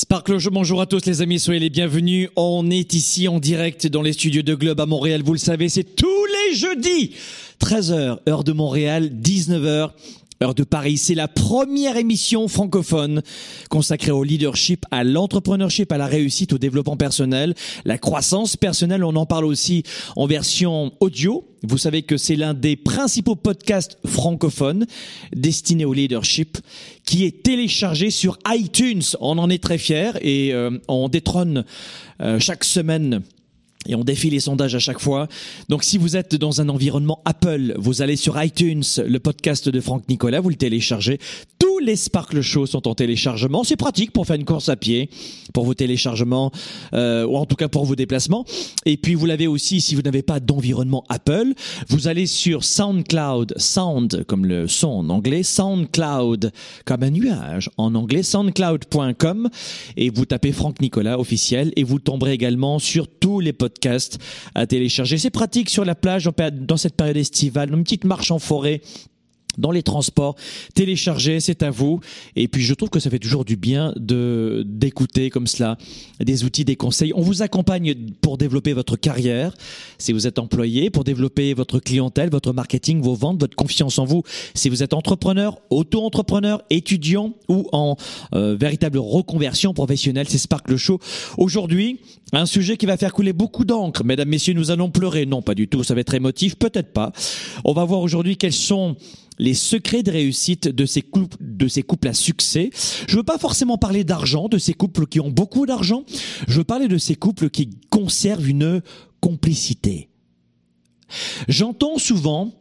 Sparkle bonjour à tous les amis, soyez les bienvenus. On est ici en direct dans les studios de Globe à Montréal, vous le savez, c'est tous les jeudis. 13h, heure de Montréal, 19h, Heure de Paris, c'est la première émission francophone consacrée au leadership, à l'entrepreneurship, à la réussite, au développement personnel, la croissance personnelle. On en parle aussi en version audio. Vous savez que c'est l'un des principaux podcasts francophones destinés au leadership qui est téléchargé sur iTunes. On en est très fiers et euh, on détrône euh, chaque semaine et on défie les sondages à chaque fois. Donc si vous êtes dans un environnement Apple, vous allez sur iTunes, le podcast de Franck Nicolas, vous le téléchargez. Les Sparkle Shows sont en téléchargement. C'est pratique pour faire une course à pied, pour vos téléchargements, euh, ou en tout cas pour vos déplacements. Et puis vous l'avez aussi si vous n'avez pas d'environnement Apple. Vous allez sur SoundCloud, Sound comme le son en anglais, SoundCloud comme un nuage en anglais, soundcloud.com et vous tapez Franck Nicolas officiel et vous tomberez également sur tous les podcasts podcast à télécharger. C'est pratique sur la plage dans cette période estivale, une petite marche en forêt dans les transports, télécharger, c'est à vous. Et puis je trouve que ça fait toujours du bien de d'écouter comme cela des outils, des conseils. On vous accompagne pour développer votre carrière, si vous êtes employé, pour développer votre clientèle, votre marketing, vos ventes, votre confiance en vous. Si vous êtes entrepreneur, auto-entrepreneur, étudiant ou en euh, véritable reconversion professionnelle, c'est Spark le Show. Aujourd'hui, un sujet qui va faire couler beaucoup d'encre. Mesdames, messieurs, nous allons pleurer. Non, pas du tout. Ça va être émotif, peut-être pas. On va voir aujourd'hui quels sont les secrets de réussite de ces couples, à succès. Je veux pas forcément parler d'argent, de ces couples qui ont beaucoup d'argent. Je veux parler de ces couples qui conservent une complicité. J'entends souvent,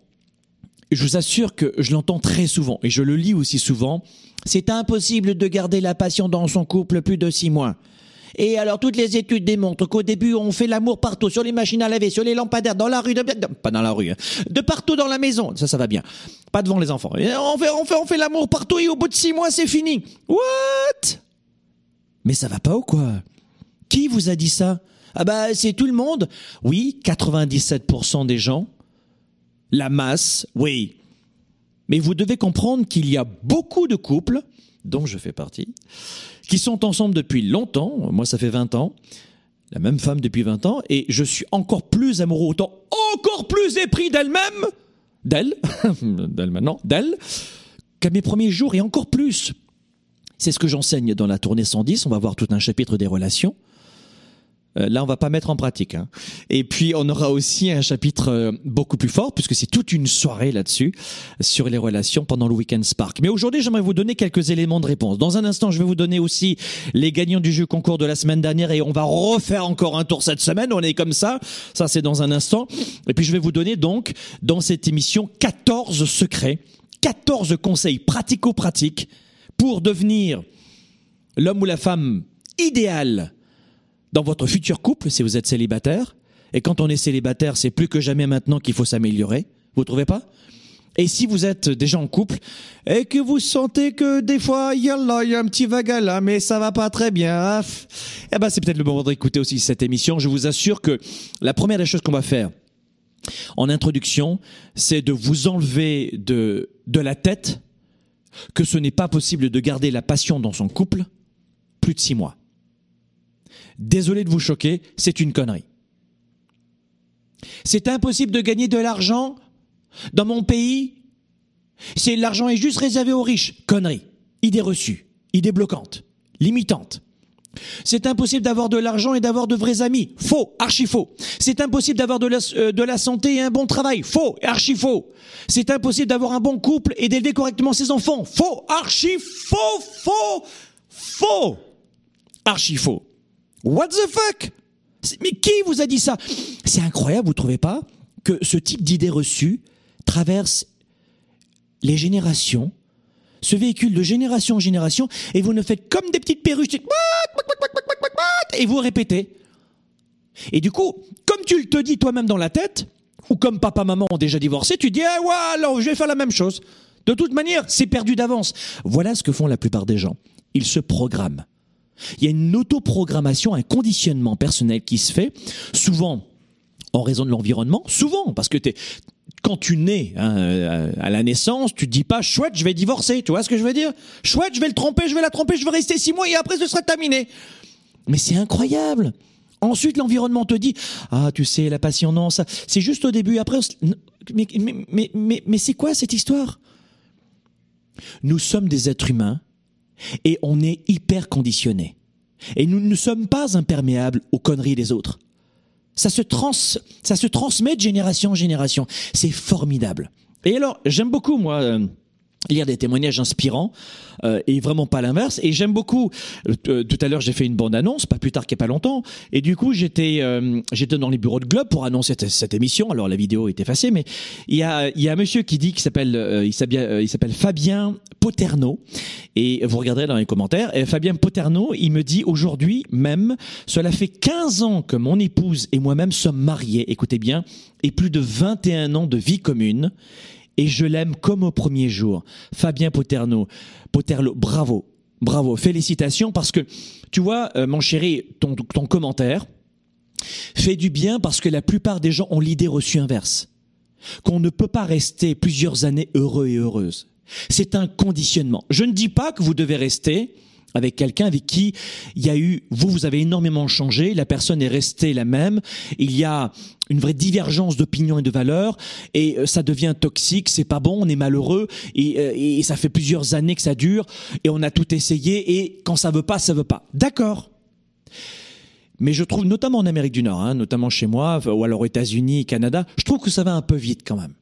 je vous assure que je l'entends très souvent et je le lis aussi souvent, c'est impossible de garder la passion dans son couple plus de six mois. Et alors, toutes les études démontrent qu'au début, on fait l'amour partout, sur les machines à laver, sur les lampadaires, dans la rue, de, pas dans la rue, hein, de partout dans la maison. Ça, ça va bien. Pas devant les enfants. on fait, on fait, on fait l'amour partout et au bout de six mois, c'est fini. What? Mais ça va pas ou quoi? Qui vous a dit ça? Ah bah, c'est tout le monde. Oui, 97% des gens. La masse, oui. Mais vous devez comprendre qu'il y a beaucoup de couples, dont je fais partie, qui sont ensemble depuis longtemps. Moi, ça fait 20 ans. La même femme depuis 20 ans. Et je suis encore plus amoureux, autant encore plus épris d'elle-même, d'elle, d'elle maintenant, d'elle, qu'à mes premiers jours et encore plus. C'est ce que j'enseigne dans la tournée 110. On va voir tout un chapitre des relations. Euh, là, on va pas mettre en pratique. Hein. Et puis, on aura aussi un chapitre euh, beaucoup plus fort, puisque c'est toute une soirée là-dessus, sur les relations pendant le Weekend Spark. Mais aujourd'hui, j'aimerais vous donner quelques éléments de réponse. Dans un instant, je vais vous donner aussi les gagnants du jeu concours de la semaine dernière, et on va refaire encore un tour cette semaine. On est comme ça. Ça, c'est dans un instant. Et puis, je vais vous donner donc, dans cette émission, 14 secrets, 14 conseils pratico-pratiques pour devenir l'homme ou la femme idéal dans votre futur couple si vous êtes célibataire. Et quand on est célibataire, c'est plus que jamais maintenant qu'il faut s'améliorer. Vous trouvez pas? Et si vous êtes déjà en couple et que vous sentez que des fois il y a un petit vague là, mais ça va pas très bien, eh ben c'est peut-être le moment d'écouter aussi cette émission. Je vous assure que la première des choses qu'on va faire en introduction, c'est de vous enlever de de la tête que ce n'est pas possible de garder la passion dans son couple plus de six mois. Désolé de vous choquer, c'est une connerie. C'est impossible de gagner de l'argent dans mon pays. C'est l'argent est juste réservé aux riches. Connerie. Idée reçue. Idée bloquante. Limitante. C'est impossible d'avoir de l'argent et d'avoir de vrais amis. Faux, archi faux. C'est impossible d'avoir de la, euh, santé et un bon travail. Faux, archi faux. C'est impossible d'avoir un bon couple et d'élever correctement ses enfants. Faux, archi faux, faux, faux. Archi faux. What the fuck? Mais qui vous a dit ça? C'est incroyable, vous trouvez pas que ce type d'idées reçues traverse les générations ce véhicule de génération en génération, et vous ne faites comme des petites perruches, et vous répétez. Et du coup, comme tu le te dis toi-même dans la tête, ou comme papa maman ont déjà divorcé, tu dis ah ouais alors je vais faire la même chose. De toute manière, c'est perdu d'avance. Voilà ce que font la plupart des gens. Ils se programment. Il y a une autoprogrammation, un conditionnement personnel qui se fait, souvent en raison de l'environnement, souvent parce que es quand tu nais hein, euh, à la naissance, tu te dis pas chouette, je vais divorcer, tu vois ce que je veux dire? Chouette, je vais le tromper, je vais la tromper, je vais rester six mois et après ce sera terminé. Mais c'est incroyable. Ensuite, l'environnement te dit ah tu sais la passion non ça c'est juste au début. Après mais mais mais, c'est quoi cette histoire? Nous sommes des êtres humains et on est hyper conditionnés et nous ne sommes pas imperméables aux conneries des autres ça se, trans, ça se transmet de génération en génération. C'est formidable. Et alors, j'aime beaucoup, moi, euh, lire des témoignages inspirants euh, et vraiment pas l'inverse. Et j'aime beaucoup euh, tout à l'heure j'ai fait une bande annonce pas plus tard qu'il n'y a pas longtemps et du coup j'étais euh, j'étais dans les bureaux de Globe pour annoncer cette, émission. Alors la vidéo est effacée mais il y a il y a un monsieur qui dit qu'il s'appelle il s'appelle il s'appelle Fabien Poterno et vous regarderez dans les commentaires et Fabien Poterno il me dit aujourd'hui même cela fait 15 ans que mon épouse et moi-même sommes mariés écoutez bien et plus de 21 ans de vie commune et je l'aime comme au premier jour. Fabien Poterno, Poterlo, bravo, bravo, félicitations parce que tu vois, euh, mon chéri, ton, ton commentaire fait du bien parce que la plupart des gens ont l'idée reçue inverse, qu'on ne peut pas rester plusieurs années heureux et heureuses. C'est un conditionnement. Je ne dis pas que vous devez rester avec quelqu'un avec qui il y a eu, vous, vous avez énormément changé, la personne est restée la même, il y a une vraie divergence d'opinion et de valeurs, et euh, ça devient toxique, c'est pas bon, on est malheureux, et, euh, et, ça fait plusieurs années que ça dure, et on a tout essayé, et quand ça veut pas, ça veut pas. D'accord. Mais je trouve, notamment en Amérique du Nord, hein, notamment chez moi, ou alors aux États-Unis, Canada, je trouve que ça va un peu vite quand même.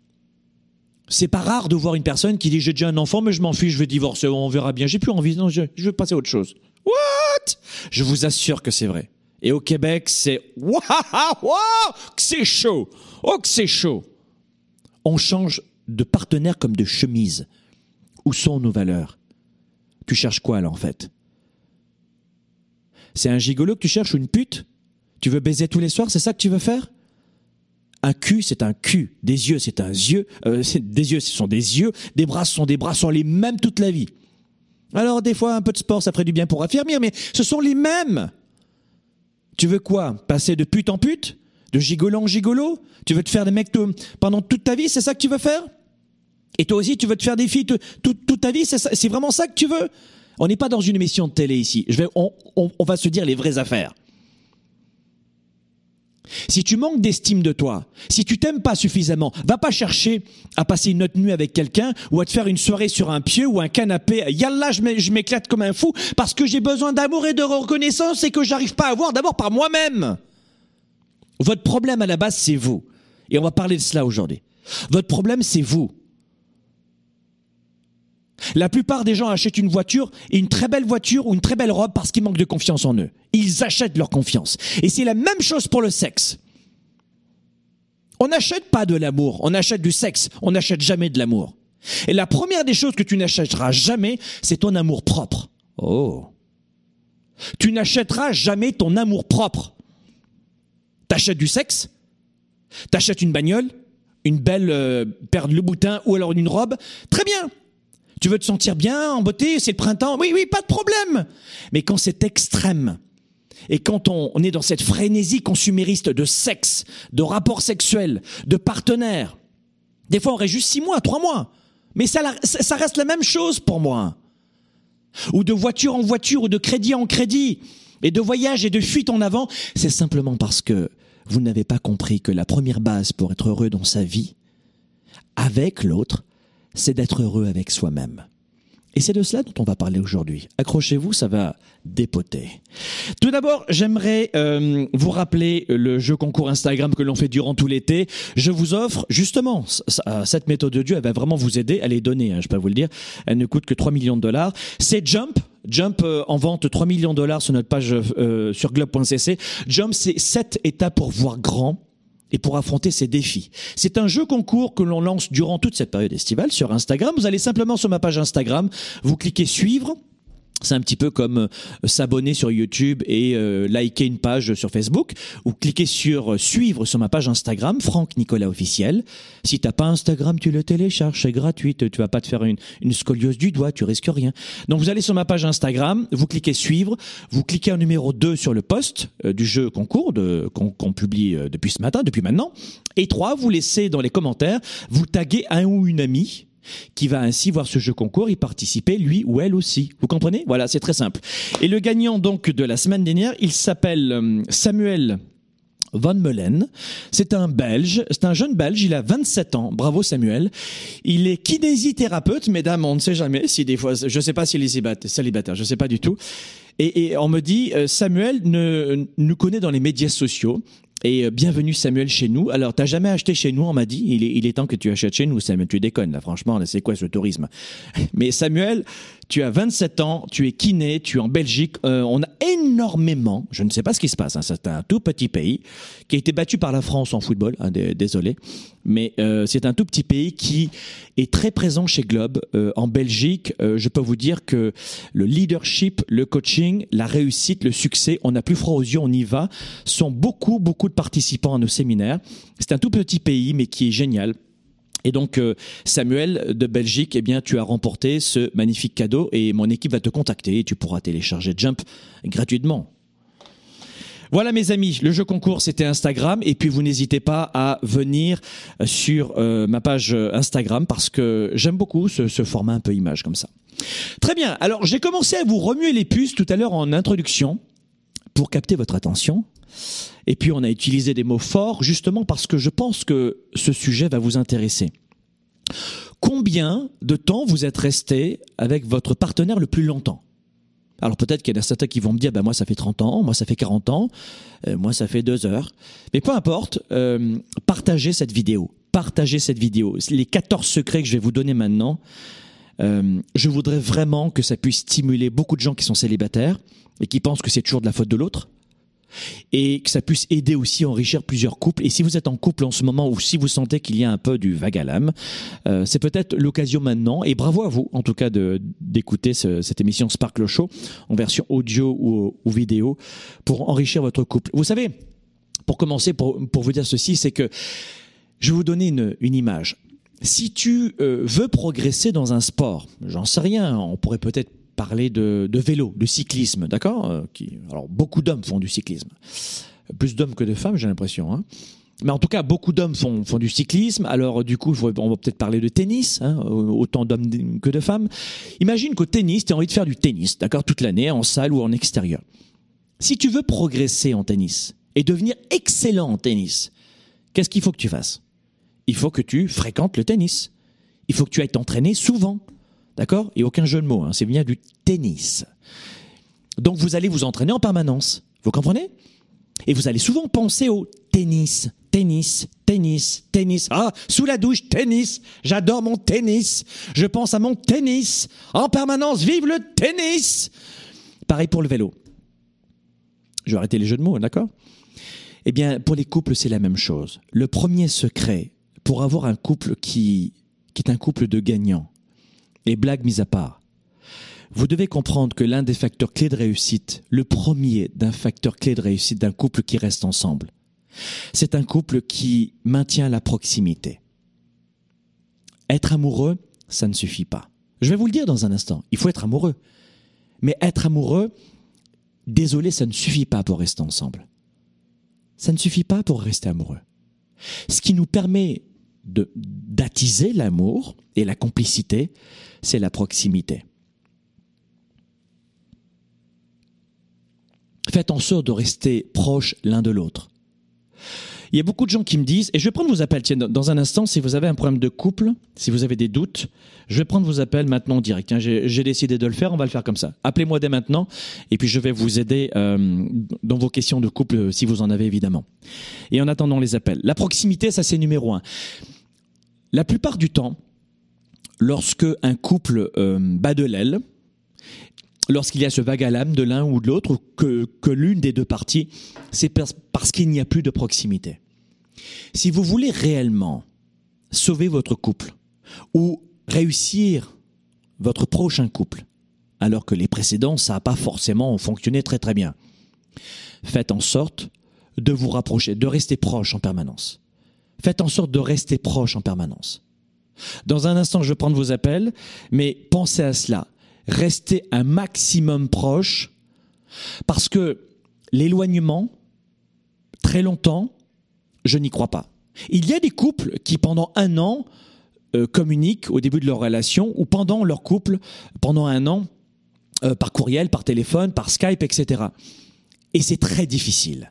C'est pas rare de voir une personne qui dit j'ai déjà un enfant mais je m'en fiche, je vais divorcer, on verra bien, j'ai plus envie, non, je, je vais passer à autre chose. What? Je vous assure que c'est vrai. Et au Québec, c'est waouh, que c'est chaud. Oh que c'est chaud. On change de partenaire comme de chemise. Où sont nos valeurs? Tu cherches quoi là en fait? C'est un gigolo que tu cherches ou une pute? Tu veux baiser tous les soirs, c'est ça que tu veux faire? Un cul, c'est un cul. Des yeux, c'est un yeux. Euh, des yeux, ce sont des yeux. Des bras, ce sont des bras, ce sont les mêmes toute la vie. Alors, des fois, un peu de sport, ça ferait du bien pour affirmer, mais ce sont les mêmes. Tu veux quoi? Passer de pute en pute? De gigolo en gigolo? Tu veux te faire des mecs pendant toute ta vie C'est ça que tu veux faire? Et toi aussi, tu veux te faire des filles toute, ta vie C'est vraiment ça que tu veux? On n'est pas dans une émission de télé ici. Je vais, on va se dire les vraies affaires. Si tu manques d'estime de toi, si tu t'aimes pas suffisamment, va pas chercher à passer une autre nuit avec quelqu'un ou à te faire une soirée sur un pieu ou un canapé. Yallah, je m'éclate comme un fou parce que j'ai besoin d'amour et de reconnaissance et que j'arrive pas à avoir d'abord par moi-même. Votre problème à la base, c'est vous. Et on va parler de cela aujourd'hui. Votre problème, c'est vous. La plupart des gens achètent une voiture, une très belle voiture ou une très belle robe parce qu'ils manquent de confiance en eux. Ils achètent leur confiance. Et c'est la même chose pour le sexe. On n'achète pas de l'amour, on achète du sexe, on n'achète jamais de l'amour. Et la première des choses que tu n'achèteras jamais, c'est ton amour propre. Oh. Tu n'achèteras jamais ton amour propre. T'achètes du sexe, t'achètes une bagnole, une belle euh, paire de Louboutin ou alors une robe, très bien. Tu veux te sentir bien, en beauté, c'est le printemps. Oui, oui, pas de problème. Mais quand c'est extrême, et quand on, est dans cette frénésie consumériste de sexe, de rapports sexuels, de partenaires, des fois on reste juste six mois, trois mois. Mais ça, ça reste la même chose pour moi. Ou de voiture en voiture, ou de crédit en crédit, et de voyage et de fuite en avant, c'est simplement parce que vous n'avez pas compris que la première base pour être heureux dans sa vie, avec l'autre, c'est d'être heureux avec soi-même. Et c'est de cela dont on va parler aujourd'hui. Accrochez-vous, ça va dépoter. Tout d'abord, j'aimerais euh, vous rappeler le jeu concours Instagram que l'on fait durant tout l'été. Je vous offre justement cette méthode de Dieu, elle va vraiment vous aider. Elle est donnée, hein, je peux vous le dire. Elle ne coûte que 3 millions de dollars. C'est Jump. Jump euh, en vente 3 millions de dollars sur notre page euh, sur globe.cc. Jump, c'est 7 étapes pour voir grand et pour affronter ces défis. C'est un jeu concours que l'on lance durant toute cette période estivale sur Instagram. Vous allez simplement sur ma page Instagram, vous cliquez suivre c'est un petit peu comme euh, s'abonner sur YouTube et euh, liker une page sur Facebook ou cliquer sur euh, suivre sur ma page Instagram, Franck Nicolas officiel. Si t'as pas Instagram, tu le télécharges, c'est gratuit. Tu vas pas te faire une, une scoliose du doigt, tu risques rien. Donc vous allez sur ma page Instagram, vous cliquez suivre, vous cliquez un numéro 2 sur le post du jeu concours qu'on publie depuis ce matin, depuis maintenant. Et 3, vous laissez dans les commentaires, vous taguez un ou une amie qui va ainsi voir ce jeu concours y participer lui ou elle aussi. Vous comprenez? Voilà, c'est très simple. Et le gagnant donc de la semaine dernière, il s'appelle euh, Samuel Van Melen. C'est un Belge, c'est un jeune Belge, il a 27 ans. Bravo Samuel. Il est kinésithérapeute, mesdames, on ne sait jamais si des fois, je ne sais pas s'il est célibataire, je ne sais pas du tout. Et, et on me dit, euh, Samuel ne, nous connaît dans les médias sociaux. Et euh, bienvenue Samuel chez nous. Alors, t'as jamais acheté chez nous On m'a dit. Il est, il est temps que tu achètes chez nous, Samuel. Tu déconnes là, franchement. c'est quoi ce tourisme? Mais Samuel, tu as 27 ans, tu es kiné, tu es en Belgique. Euh, on a énormément, je ne sais pas ce qui se passe, hein, c'est un tout petit pays qui a été battu par la France en football, hein, désolé, mais euh, c'est un tout petit pays qui est très présent chez Globe. Euh, en Belgique, je peux vous dire que le leadership, le coaching, la réussite, le succès, on n'a plus froid aux yeux, on y va, sont beaucoup, beaucoup de participants à nos séminaires. C'est un tout petit pays, mais qui est génial. Et donc euh, Samuel de Belgique, eh bien tu as remporté ce magnifique cadeau et mon équipe va te contacter et tu pourras télécharger Jump gratuitement. Voilà mes amis, le jeu concours c'était Instagram et puis vous n'hésitez pas à venir sur euh, ma page Instagram parce que j'aime beaucoup ce, ce format un peu image comme ça. Très bien, alors j'ai commencé à vous remuer les puces tout à l'heure en introduction pour capter votre attention. Et puis on a utilisé des mots forts justement parce que je pense que ce sujet va vous intéresser. Combien de temps vous êtes resté avec votre partenaire le plus longtemps? Alors peut-être qu'il y en a certains qui vont me dire, ben moi ça fait 30 ans, moi ça fait 40 ans, euh, moi ça fait 2 heures. Mais peu importe, euh, partagez cette vidéo. Partagez cette vidéo. Les 14 secrets que je vais vous donner maintenant, euh, je voudrais vraiment que ça puisse stimuler beaucoup de gens qui sont célibataires et qui pensent que c'est toujours de la faute de l'autre et que ça puisse aider aussi à enrichir plusieurs couples. Et si vous êtes en couple en ce moment ou si vous sentez qu'il y a un peu du vague à l'âme, euh, c'est peut-être l'occasion maintenant. Et bravo à vous, en tout cas, d'écouter cette émission Sparkle Show en version audio ou, vidéo pour enrichir votre couple. Vous savez, pour commencer, pour, vous dire ceci, c'est que je vais vous donner une, image. Si tu euh, veux progresser dans un sport, j'en sais rien, on pourrait peut-être parler de, vélo, de cyclisme, d'accord euh, Alors beaucoup d'hommes font du cyclisme, plus d'hommes que de femmes, j'ai l'impression. Hein. mais en tout cas, beaucoup d'hommes font, du cyclisme. Alors, du coup, on va peut-être parler de tennis, hein, autant d'hommes que de femmes. Imagine qu'au tennis, tu as envie de faire du tennis, d'accord, toute l'année, en salle ou en extérieur. Si tu veux progresser en tennis et devenir excellent en tennis, qu'est-ce qu'il faut que tu fasses? Il faut que tu fréquentes le tennis. Il faut que tu ailles t'entraîner souvent. D'accord? Et aucun jeu de mots, hein, c'est bien du tennis. Donc vous allez vous entraîner en permanence. Vous comprenez? Et vous allez souvent penser au tennis, tennis, tennis, tennis. Ah, sous la douche, tennis. J'adore mon tennis. Je pense à mon tennis. En permanence, vive le tennis. Pareil pour le vélo. Je vais arrêter les jeux de mots, d'accord? Eh bien, pour les couples, c'est la même chose. Le premier secret pour avoir un couple qui, qui est un couple de gagnants, et blague mise à part, vous devez comprendre que l'un des facteurs clés de réussite, le premier d'un facteur clé de réussite d'un couple qui reste ensemble, c'est un couple qui maintient la proximité. Être amoureux, ça ne suffit pas. Je vais vous le dire dans un instant, il faut être amoureux. Mais être amoureux, désolé, ça ne suffit pas pour rester ensemble. Ça ne suffit pas pour rester amoureux. Ce qui nous permet d'attiser l'amour et la complicité, c'est la proximité. Faites en sorte de rester proches l'un de l'autre. Il y a beaucoup de gens qui me disent, et je vais prendre vos appels, tiens, dans un instant, si vous avez un problème de couple, si vous avez des doutes, je vais prendre vos appels maintenant en direct. J'ai décidé de le faire, on va le faire comme ça. Appelez-moi dès maintenant, et puis je vais vous aider euh, dans vos questions de couple, si vous en avez évidemment. Et en attendant les appels. La proximité, ça c'est numéro un. La plupart du temps, lorsque un couple euh, bat de l'aile, lorsqu'il y a ce vague à l'âme de l'un ou de l'autre, que, que l'une des deux parties, c'est parce qu'il n'y a plus de proximité. Si vous voulez réellement sauver votre couple ou réussir votre prochain couple, alors que les précédents, ça n'a pas forcément fonctionné très très bien, faites en sorte de vous rapprocher, de rester proche en permanence. Faites en sorte de rester proche en permanence. Dans un instant, je vais prendre vos appels, mais pensez à cela rester un maximum proche parce que l'éloignement, très longtemps, je n'y crois pas. Il y a des couples qui, pendant un an, euh, communiquent au début de leur relation ou pendant leur couple, pendant un an, euh, par courriel, par téléphone, par Skype, etc. Et c'est très difficile.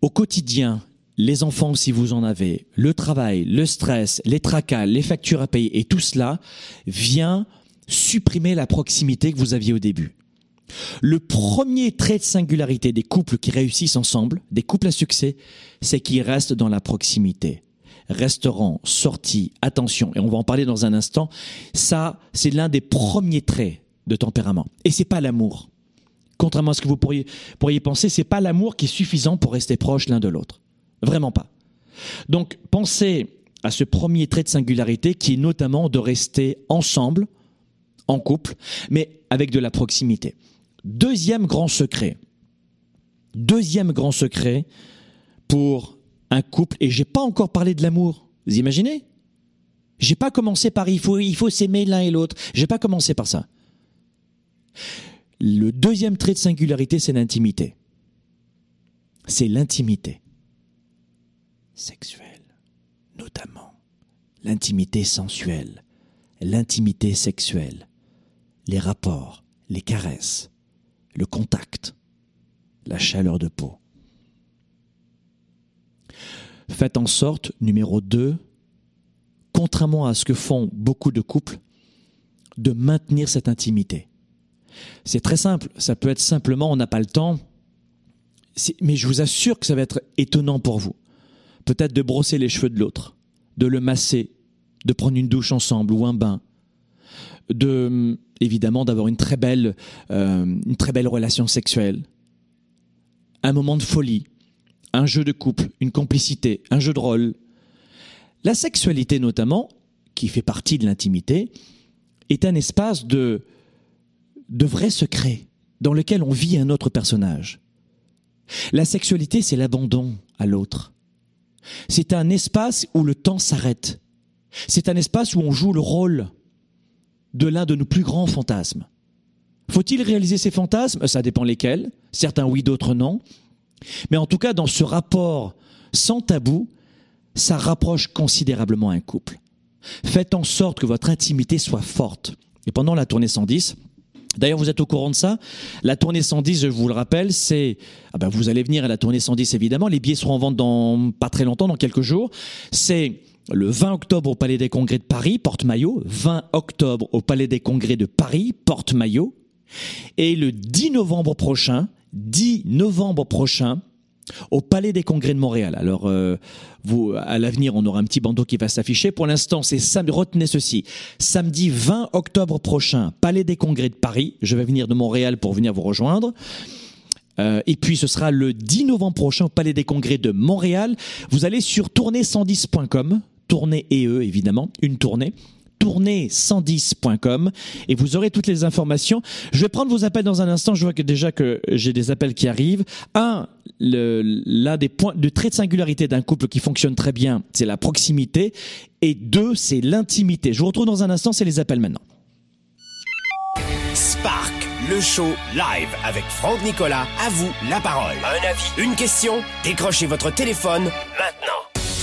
Au quotidien, les enfants si vous en avez, le travail, le stress, les tracas, les factures à payer et tout cela vient supprimer la proximité que vous aviez au début. Le premier trait de singularité des couples qui réussissent ensemble, des couples à succès, c'est qu'ils restent dans la proximité. Restaurant, sortie, attention, et on va en parler dans un instant, ça, c'est l'un des premiers traits de tempérament. Et c'est pas l'amour. Contrairement à ce que vous pourriez, pourriez penser, c'est pas l'amour qui est suffisant pour rester proche l'un de l'autre. Vraiment pas. Donc, pensez à ce premier trait de singularité qui est notamment de rester ensemble, en couple, mais avec de la proximité. Deuxième grand secret. Deuxième grand secret pour un couple, et j'ai pas encore parlé de l'amour. Vous imaginez? J'ai pas commencé par il faut, il faut s'aimer l'un et l'autre. J'ai pas commencé par ça. Le deuxième trait de singularité, c'est l'intimité. C'est l'intimité sexuelle, notamment l'intimité sensuelle, l'intimité sexuelle les rapports, les caresses, le contact, la chaleur de peau. Faites en sorte, numéro 2, contrairement à ce que font beaucoup de couples, de maintenir cette intimité. C'est très simple, ça peut être simplement on n'a pas le temps, mais je vous assure que ça va être étonnant pour vous. Peut-être de brosser les cheveux de l'autre, de le masser, de prendre une douche ensemble ou un bain, de évidemment d'avoir une très belle euh, une très belle relation sexuelle, un moment de folie, un jeu de couple, une complicité, un jeu de rôle. La sexualité notamment, qui fait partie de l'intimité, est un espace de de vrais secrets dans lequel on vit un autre personnage. La sexualité, c'est l'abandon à l'autre. C'est un espace où le temps s'arrête. C'est un espace où on joue le rôle de l'un de nos plus grands fantasmes. Faut-il réaliser ces fantasmes? Ça dépend lesquels. Certains oui, d'autres non. Mais en tout cas, dans ce rapport sans tabou, ça rapproche considérablement un couple. Faites en sorte que votre intimité soit forte. Et pendant la tournée 110, D'ailleurs, vous êtes au courant de ça. La tournée 110, je vous le rappelle, c'est ah ben vous allez venir à la tournée 110 évidemment. Les billets seront en vente dans pas très longtemps, dans quelques jours. C'est le 20 octobre au Palais des Congrès de Paris, porte-maillot. 20 octobre au Palais des Congrès de Paris, porte-maillot. Et le 10 novembre prochain, 10 novembre prochain, au Palais des Congrès de Montréal. Alors, euh, vous, à l'avenir, on aura un petit bandeau qui va s'afficher. Pour l'instant, c'est. Retenez ceci. Samedi 20 octobre prochain, Palais des Congrès de Paris. Je vais venir de Montréal pour venir vous rejoindre. Euh, et puis ce sera le 10 novembre prochain au Palais des Congrès de Montréal. Vous allez sur tournée110.com, tournée et eux évidemment, une tournée tournée110.com et vous aurez toutes les informations. Je vais prendre vos appels dans un instant. Je vois que déjà que j'ai des appels qui arrivent. Un, l'un des points de trait de singularité d'un couple qui fonctionne très bien, c'est la proximité. Et deux, c'est l'intimité. Je vous retrouve dans un instant. C'est les appels maintenant. Spark, le show live avec Franck Nicolas. À vous la parole. Un avis, une question. Décrochez votre téléphone maintenant.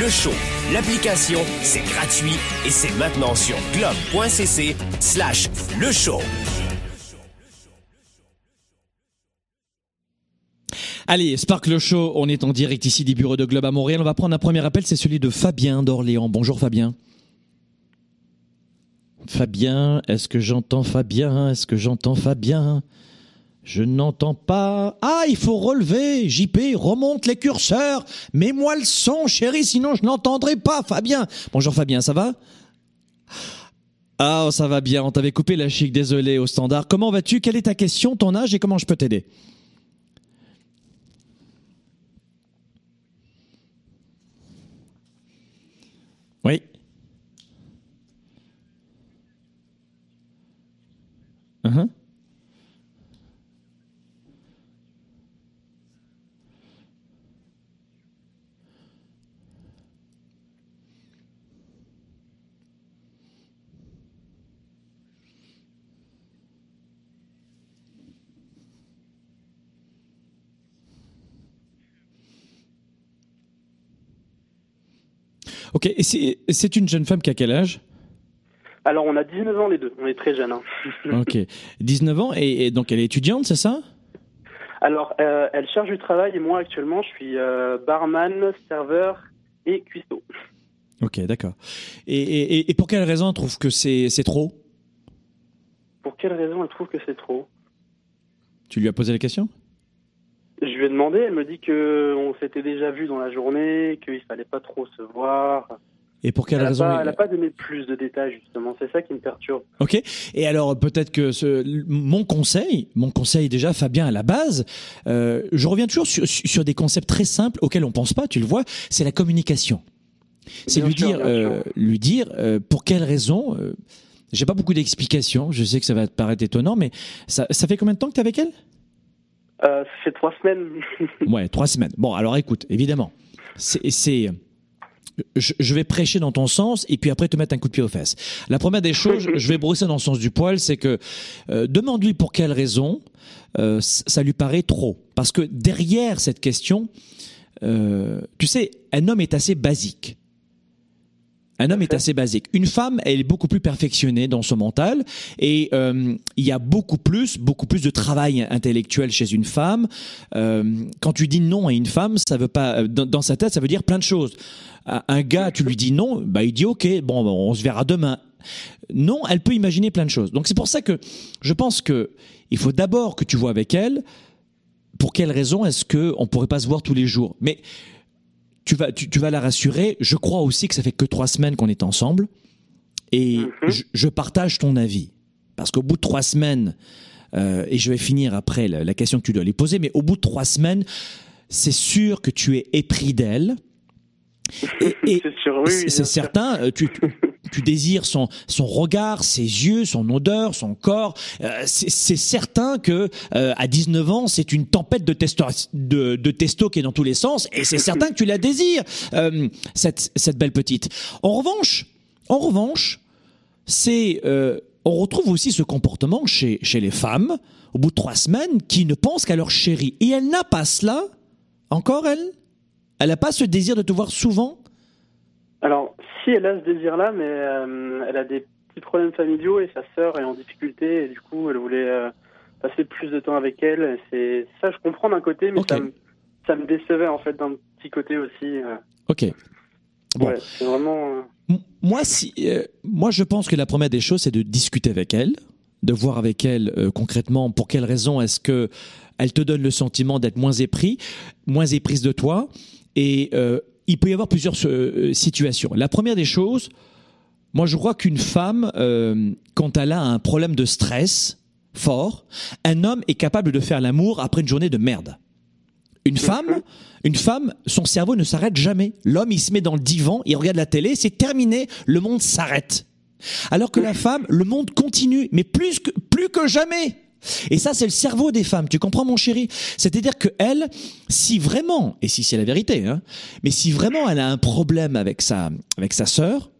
Le Show, l'application, c'est gratuit et c'est maintenant sur globe.cc slash le show. Allez, Spark le Show, on est en direct ici des bureaux de Globe à Montréal. On va prendre un premier appel, c'est celui de Fabien d'Orléans. Bonjour Fabien. Fabien, est-ce que j'entends Fabien? Est-ce que j'entends Fabien? Je n'entends pas. Ah, il faut relever. JP, remonte les curseurs. Mets-moi le son, chérie, sinon je n'entendrai pas. Fabien. Bonjour Fabien, ça va? Ah, ça va bien. On t'avait coupé la chic, désolé, au standard. Comment vas-tu? Quelle est ta question, ton âge et comment je peux t'aider? Oui. Uh-huh. Ok, et c'est une jeune femme qui a quel âge? Alors, on a 19 ans les deux, on est très jeunes. hein. Ok, 19 ans et, et donc elle est étudiante, c'est ça? Alors, euh, elle cherche du travail et moi, actuellement, je suis euh, barman, serveur et cuistot. Ok, d'accord. Et, et, et pour quelle raison elle trouve que c'est c'est trop? Pour quelle raison elle trouve que c'est trop? Tu lui as posé la question? Je lui ai demandé, elle me dit que on s'était déjà vu dans la journée, qu'il fallait pas trop se voir. Et pour quelle Elle n'a raison pas, il- elle a pas donné plus de détails, justement. C'est ça qui me perturbe. Ok. Et alors peut-être que ce, mon conseil, mon conseil déjà, Fabien, à la base, euh, je reviens toujours sur, sur des concepts très simples auxquels on pense pas. Tu le vois, c'est la communication. C'est Bien lui, sûr, dire, bien euh, lui dire, euh, pour quelle raison. Euh, J'ai pas beaucoup d'explications. Je sais que ça va te paraître étonnant, mais ça, ça fait combien de temps que tu es avec elle? Euh, fait trois semaines. Ouais, trois semaines. Bon, alors écoute, évidemment, c'est, je, vais prêcher dans ton sens et puis après te mettre un coup de pied aux fesses. La première des choses, je vais brosser dans le sens du poil, c'est que euh, demande-lui pour quelle raison euh, ça lui paraît trop. Parce que derrière cette question, tu sais, un homme est assez basique. Un homme est assez basique. Une femme, elle est beaucoup plus perfectionnée dans son mental et euh, il y a beaucoup plus, beaucoup plus de travail intellectuel chez une femme. Euh, quand tu dis non à une femme, ça veut pas euh, dans, dans sa tête, ça veut dire plein de choses. Un gars, tu lui dis non, bah il dit ok, bon, on se verra demain. Non, elle peut imaginer plein de choses. Donc c'est pour ça que je pense que il faut d'abord que tu vois avec elle pour quelle raison est-ce que on pourrait pas se voir tous les jours? Mais tu vas, tu, tu vas la rassurer. Je crois aussi que ça fait que trois semaines qu'on est ensemble. Et Mhm. je, je partage ton avis. Parce qu'au bout de trois semaines, euh, et je vais finir après la, la question que tu dois lui poser, mais au bout de trois semaines, c'est sûr que tu es épris d'elle. Et, et c'est oui. certain, tu, tu, désires son, son regard, ses yeux, son odeur, son corps. Euh, c'est c'est certain que euh, à 19 ans, c'est une tempête de, testo, de, de testo qui est dans tous les sens, et c'est certain que tu la désires, euh, cette, cette belle petite. En revanche, en revanche, c'est euh, on retrouve aussi ce comportement chez, chez les femmes, au bout de trois semaines, qui ne pensent qu'à leur chéri. Et elle n'a pas cela, encore elle? Elle n'a pas ce désir de te voir souvent? Alors, si elle a ce désir-là, mais euh, elle a des petits problèmes familiaux et sa sœur est en difficulté et du coup, elle voulait euh, passer plus de temps avec elle. C'est ça, je comprends d'un côté, mais ça, me, ça me décevait en fait d'un petit côté aussi. euh. Ok. Bon. Ouais, c'est vraiment. Moi, si, moi, je pense que la première des choses, c'est de discuter avec elle, de voir avec elle concrètement pour quelles raisons est-ce que elle te donne le sentiment d'être moins épris, moins éprise de toi. Et euh, il peut y avoir plusieurs euh, situations. La première des choses, moi, je crois qu'une femme, euh, quand elle a un problème de stress fort, un homme est capable de faire l'amour après une journée de merde. Une femme, une femme, son cerveau ne s'arrête jamais. L'homme, il se met dans le divan, il regarde la télé, c'est terminé, le monde s'arrête. Alors que la femme, le monde continue, mais plus que, plus que jamais. Et ça, c'est le cerveau des femmes. Tu comprends, mon chéri? C'est-à-dire que elle, si vraiment, et si c'est la vérité, hein, mais si vraiment elle a un problème avec sa, avec sa sœur,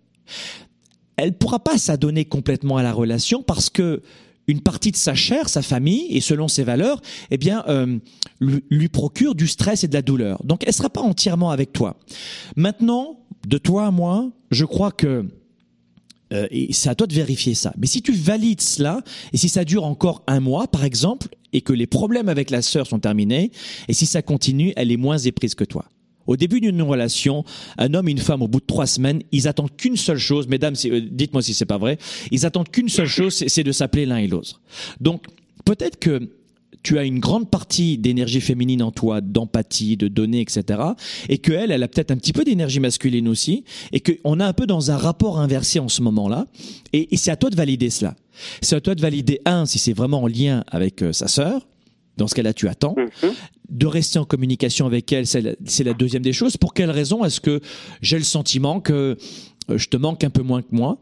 elle pourra pas s'adonner complètement à la relation parce que une partie de sa chair, sa famille, et selon ses valeurs, eh bien, euh, lui, procure du stress et de la douleur. Donc, elle sera pas entièrement avec toi. Maintenant, de toi à moi, je crois que euh, et c'est à toi de vérifier ça. Mais si tu valides cela, et si ça dure encore un mois, par exemple, et que les problèmes avec la sœur sont terminés, et si ça continue, elle est moins éprise que toi. Au début d'une relation, un homme et une femme, au bout de trois semaines, ils attendent qu'une seule chose. Mesdames, euh, dites-moi si c'est pas vrai. Ils attendent qu'une seule chose, c'est de s'appeler l'un et l'autre. Donc, peut-être que tu as une grande partie d'énergie féminine en toi, d'empathie, de données, etc. Et que elle, elle a peut-être un petit peu d'énergie masculine aussi, et qu'on a un peu dans un rapport inversé en ce moment-là. Et, c'est à toi de valider cela. C'est à toi de valider un si c'est vraiment en lien avec euh, sa sœur. Dans ce cas-là, tu attends. Mhm de rester en communication avec elle, c'est la, deuxième des choses. Pour quelle raison est-ce que j'ai le sentiment que euh, je te manque un peu moins que moi?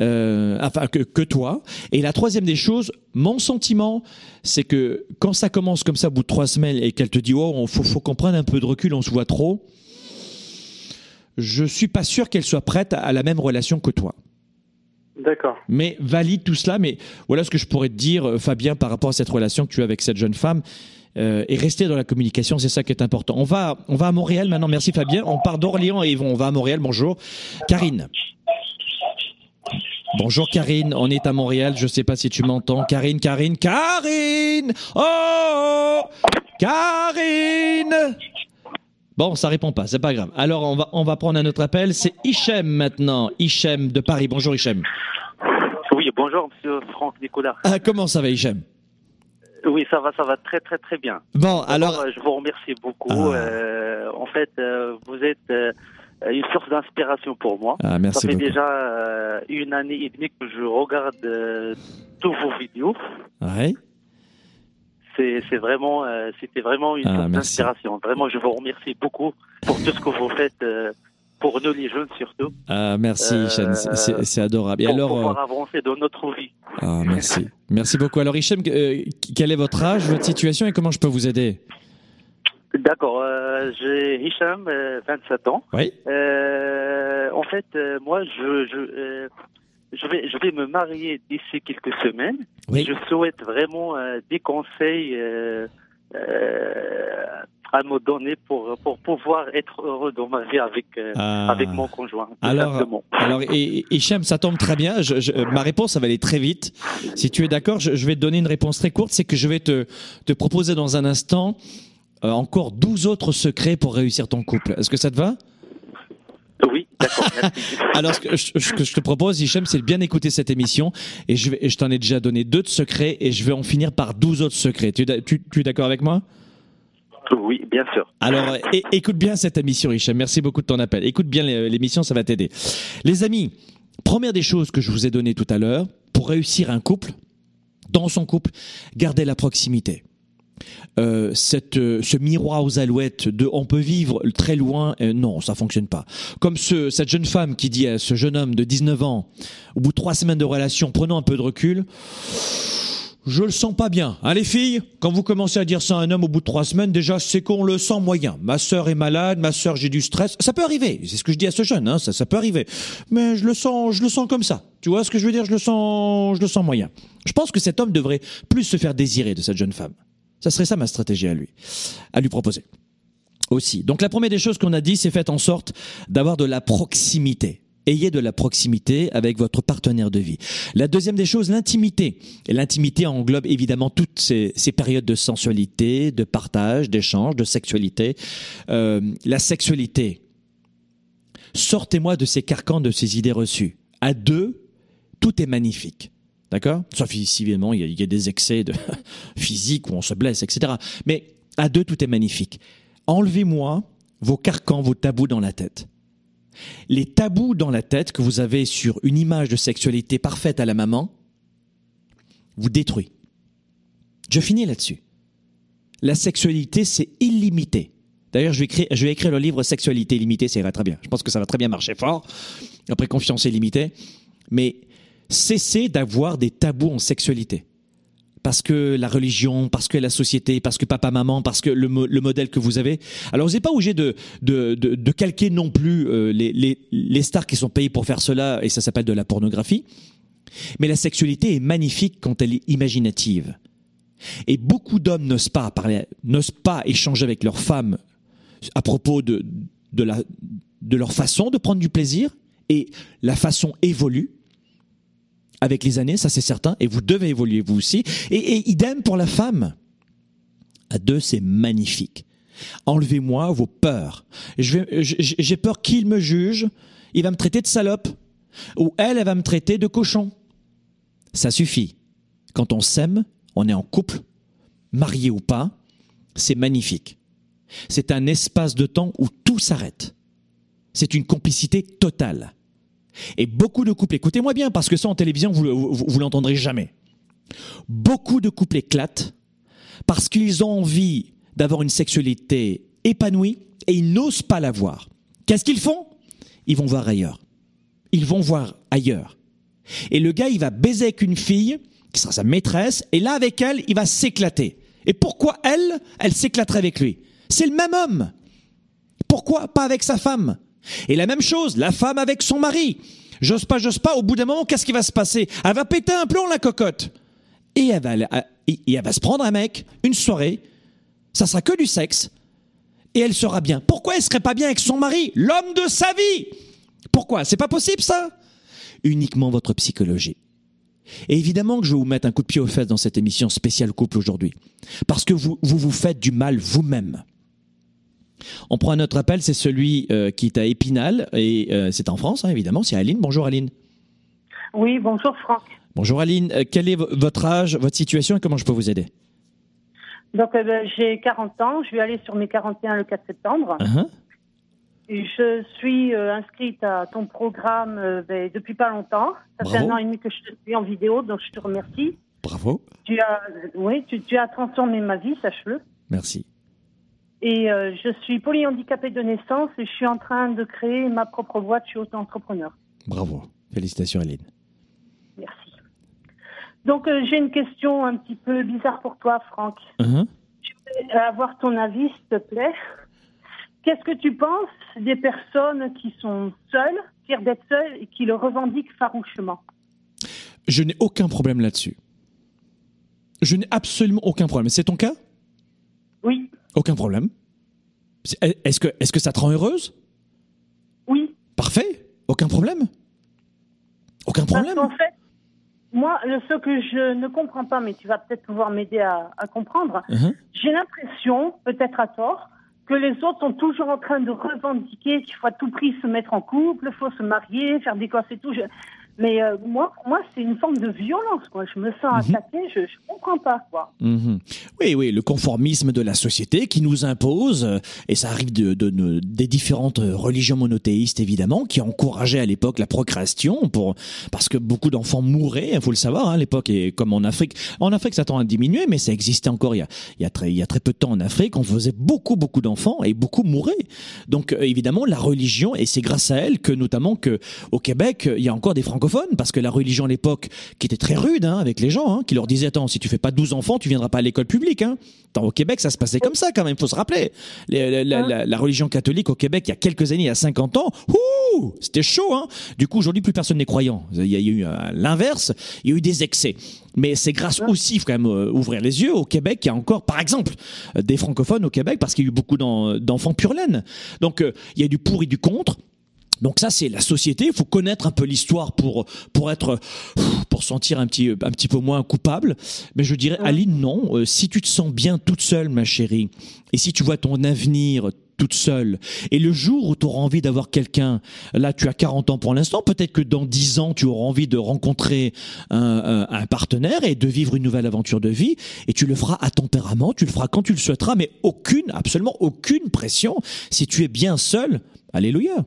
Euh, enfin que, que, toi. Et la troisième des choses, mon sentiment, c'est que quand ça commence comme ça au bout de trois semaines et qu'elle te dit oh, il faut, faut qu'on prenne un peu de recul, on se voit trop, je suis pas sûr qu'elle soit prête à la même relation que toi. D'accord. Mais valide tout cela. Mais voilà ce que je pourrais te dire, euh, Fabien, par rapport à cette relation que tu as avec cette jeune femme. Euh, et rester dans la communication, c'est ça qui est important. On va, on va à Montréal maintenant. Merci Fabien. On part d'Orléans et on va à Montréal. Bonjour, Karine. Bonjour Karine, on est à Montréal, je sais pas si tu m'entends. Karine, Karine, Karine Oh Karine Bon, ça répond pas, c'est pas grave. Alors on va on va prendre un autre appel, c'est Hichem maintenant, Hichem de Paris. Bonjour Hichem. Oui, bonjour monsieur Franck Nicolas. Ah, comment ça va Hichem? Oui, ça va, ça va très très très bien. Bon, alors, je vous remercie beaucoup. Ah. Euh, en fait, euh, vous êtes euh, une source d'inspiration pour moi. Ah, merci ça fait déjà une année et demie que je regarde tous vos vidéos. Ouais. C'est vraiment, c'était vraiment une ah, source d'inspiration. Vraiment, je vous remercie beaucoup pour tout ce que vous faites pour nous les jeunes surtout. Ah, merci, Hichem, c'est adorable. Et pour alors, pouvoir avancer dans notre vie. Ah, merci. Merci beaucoup. Alors, Hichem, euh, quel est votre âge, votre situation et comment je peux vous aider? D'accord. Euh, j'ai Hicham, 27 ans. Oui. Euh, en fait, moi, je, je, je, vais, je vais me marier d'ici quelques semaines. Oui. Je souhaite vraiment des conseils à me donner pour, pour pouvoir être heureux dans ma vie avec, euh, ah. avec mon conjoint. Alors, alors et, Hichem, ça tombe très bien. Je, ma réponse, ça va aller très vite. Si tu es d'accord, je, vais te donner une réponse très courte. C'est que je vais te, te proposer dans un instant euh, encore 12 autres secrets pour réussir ton couple. Est-ce que ça te va? Oui, d'accord. Alors, ce que, je, te propose, Hichem, c'est de bien écouter cette émission. Et je, je t'en ai déjà donné deux de secrets et je vais en finir par 12 autres secrets. Tu, tu, tu es d'accord avec moi? Oui, bien sûr. Alors, écoute bien cette émission, Richard. Merci beaucoup de ton appel. Écoute bien l'émission, ça va t'aider. Les amis, première des choses que je vous ai données tout à l'heure, pour réussir un couple, dans son couple, gardez la proximité. Euh, cette, euh, ce miroir aux alouettes de on peut vivre très loin, euh, non, ça fonctionne pas. Comme ce, cette jeune femme qui dit à ce jeune homme de 19 ans, au bout de trois semaines de relation, prenons un peu de recul, je le sens pas bien. Hein, les filles, quand vous commencez à dire ça à un homme au bout de trois semaines, déjà, c'est qu'on le sent moyen. Ma sœur est malade, ma sœur j'ai du stress. Ça peut arriver. C'est ce que je dis à ce jeune, hein, ça, ça peut arriver. Mais je le sens, je le sens comme ça. Tu vois ce que je veux dire? Je le sens, je le sens moyen. Je pense que cet homme devrait plus se faire désirer de cette jeune femme. Ça serait ça ma stratégie à lui, à lui proposer. Aussi. Donc la première des choses qu'on a dit, c'est faites en sorte d'avoir de la proximité ayez de la proximité avec votre partenaire de vie. La deuxième des choses, l'intimité. L'intimité englobe évidemment toutes ces, périodes de sensualité, de partage, d'échange, de sexualité. Euh, la sexualité. Sortez-moi de ces carcans, de ces idées reçues. À deux, tout est magnifique. D'accord? Sauf ici, évidemment, il y, a, il y a des excès de physique où on se blesse, etc. Mais à deux, tout est magnifique. Enlevez-moi vos carcans, vos tabous dans la tête les tabous dans la tête que vous avez sur une image de sexualité parfaite à la maman vous détruit. Je finis là-dessus. La sexualité, c'est illimité. D'ailleurs, je vais écrire, je vais écrire le livre Sexualité illimitée, ça ira très bien. Je pense que ça va très bien marcher fort. Après, confiance illimitée. Mais cessez d'avoir des tabous en sexualité parce que la religion, parce que la société, parce que papa, maman, parce que le, modèle que vous avez. Alors, vous n'êtes pas obligé de, de, calquer non plus euh, les, les, stars qui sont payées pour faire cela, et ça s'appelle de la pornographie. Mais la sexualité est magnifique quand elle est imaginative. Et beaucoup d'hommes n'osent pas parler, n'osent pas échanger avec leurs femmes à propos de, de, la, de leur façon de prendre du plaisir, et la façon évolue avec les années, ça c'est certain, et vous devez évoluer vous aussi. Et, idem pour la femme. À deux, c'est magnifique. Enlevez-moi vos peurs. J'ai peur qu'il me juge, il va me traiter de salope, ou elle, elle va me traiter de cochon. Ça suffit. Quand on s'aime, on est en couple, marié ou pas, c'est magnifique. C'est un espace de temps où tout s'arrête. C'est une complicité totale. Et beaucoup de couples, écoutez-moi bien, parce que ça en télévision, vous, vous, l'entendrez jamais. Beaucoup de couples éclatent parce qu'ils ont envie d'avoir une sexualité épanouie et ils n'osent pas l'avoir. Qu'est-ce qu'ils font? Ils vont voir ailleurs. Ils vont voir ailleurs. Et le gars, il va baiser avec une fille qui sera sa maîtresse, et là, avec elle, il va s'éclater. Et pourquoi elle, elle s'éclaterait avec lui? C'est le même homme. Pourquoi pas avec sa femme? Et la même chose, la femme avec son mari. J'ose pas, j'ose pas, au bout d'un moment, qu'est-ce qui va se passer? Elle va péter un plomb, la cocotte. Et elle, va, va se prendre un mec, une soirée, ça sera que du sexe, et elle sera bien. Pourquoi elle serait pas bien avec son mari, l'homme de sa vie Pourquoi? C'est pas possible ça? Uniquement votre psychologie. Et évidemment que je vais vous mettre un coup de pied aux fesses dans cette émission spéciale couple aujourd'hui. Parce que vous vous faites du mal vous-même. On prend un autre appel, c'est celui euh, qui est à Épinal, et euh, c'est en France, hein, évidemment, c'est Aline. Bonjour Aline. Oui, bonjour Franck. Bonjour Aline, euh, quel est votre âge, votre situation et comment je peux vous aider? Donc ben, j'ai 40 ans, je vais aller sur mes 41 le 4 septembre. Uh-huh. je suis inscrite à ton programme ben, depuis pas longtemps. Ça fait un an et demi que je te suis en vidéo, donc je te remercie. Bravo. Tu as, oui, tu as transformé ma vie, sache-le. Merci. Et euh, je suis polyhandicapée de naissance et je suis en train de créer ma propre boîte. Je suis auto-entrepreneur. Bravo. Félicitations, Aline. Merci. Donc, euh, j'ai une question un petit peu bizarre pour toi, Franck. Uh-huh. Je voulais avoir ton avis, s'il te plaît. Qu'est-ce que tu penses des personnes qui sont seules, fières d'être seules et qui le revendiquent farouchement? Je n'ai aucun problème là-dessus. Je n'ai absolument aucun problème. C'est ton cas? Oui. Aucun problème. Est-ce que, est que ça te rend heureuse? Oui. Parfait. Aucun problème. Aucun problème. en fait, moi, ce que je ne comprends pas, mais tu vas peut-être pouvoir m'aider à, comprendre, uh-huh. j'ai l'impression, peut-être à tort, que les autres sont toujours en train de revendiquer qu'il faut à tout prix se mettre en couple, il faut se marier, faire des gosses et tout. Mais euh, moi, pour moi, c'est une forme de violence. Quoi. Je me sens mhm. attaquée, je ne comprends pas. Quoi. Mhm. Oui, oui, le conformisme de la société qui nous impose, euh, et ça arrive de, de, des différentes religions monothéistes, évidemment, qui encourageaient à l'époque la procréation, pour, parce que beaucoup d'enfants mouraient, il faut le savoir, hein, à l'époque, et comme en Afrique. En Afrique, ça tend à diminuer, mais ça existait encore il y, a, il, y a très, il y a très peu de temps en Afrique. On faisait beaucoup, beaucoup d'enfants, et beaucoup mouraient. Donc, euh, évidemment, la religion, et c'est grâce à elle que, notamment, que au Québec, il y a encore des francophones parce que la religion à l'époque, qui était très rude hein, avec les gens, hein, qui leur disait attends, si tu fais pas 12 enfants, tu viendras pas à l'école publique. Hein. au Québec, ça se passait comme ça quand même, il faut se rappeler. la, religion catholique au Québec, il y a quelques années, il y a 50 ans, c'était chaud. Hein. Du coup, aujourd'hui, plus personne n'est croyant. Il y a eu euh, l'inverse, il y a eu des excès. Mais c'est grâce aussi, il faut quand même euh, ouvrir les yeux, au Québec, il y a encore, par exemple, euh, des francophones au Québec, parce qu'il y a eu beaucoup d'enfants pur laine. Donc, il y a du pour et du contre. Donc ça c'est la société, il faut connaître un peu l'histoire pour pour être pour sentir un petit un petit peu moins coupable. Mais je dirais Aline non, euh, si tu te sens bien toute seule ma chérie et si tu vois ton avenir toute seule. Et le jour où tu auras envie d'avoir quelqu'un, là tu as 40 ans pour l'instant, peut-être que dans 10 ans tu auras envie de rencontrer un, un, partenaire et de vivre une nouvelle aventure de vie, et tu le feras à tempérament, tu le feras quand tu le souhaiteras, mais aucune, absolument aucune pression. Si tu es bien seul, alléluia.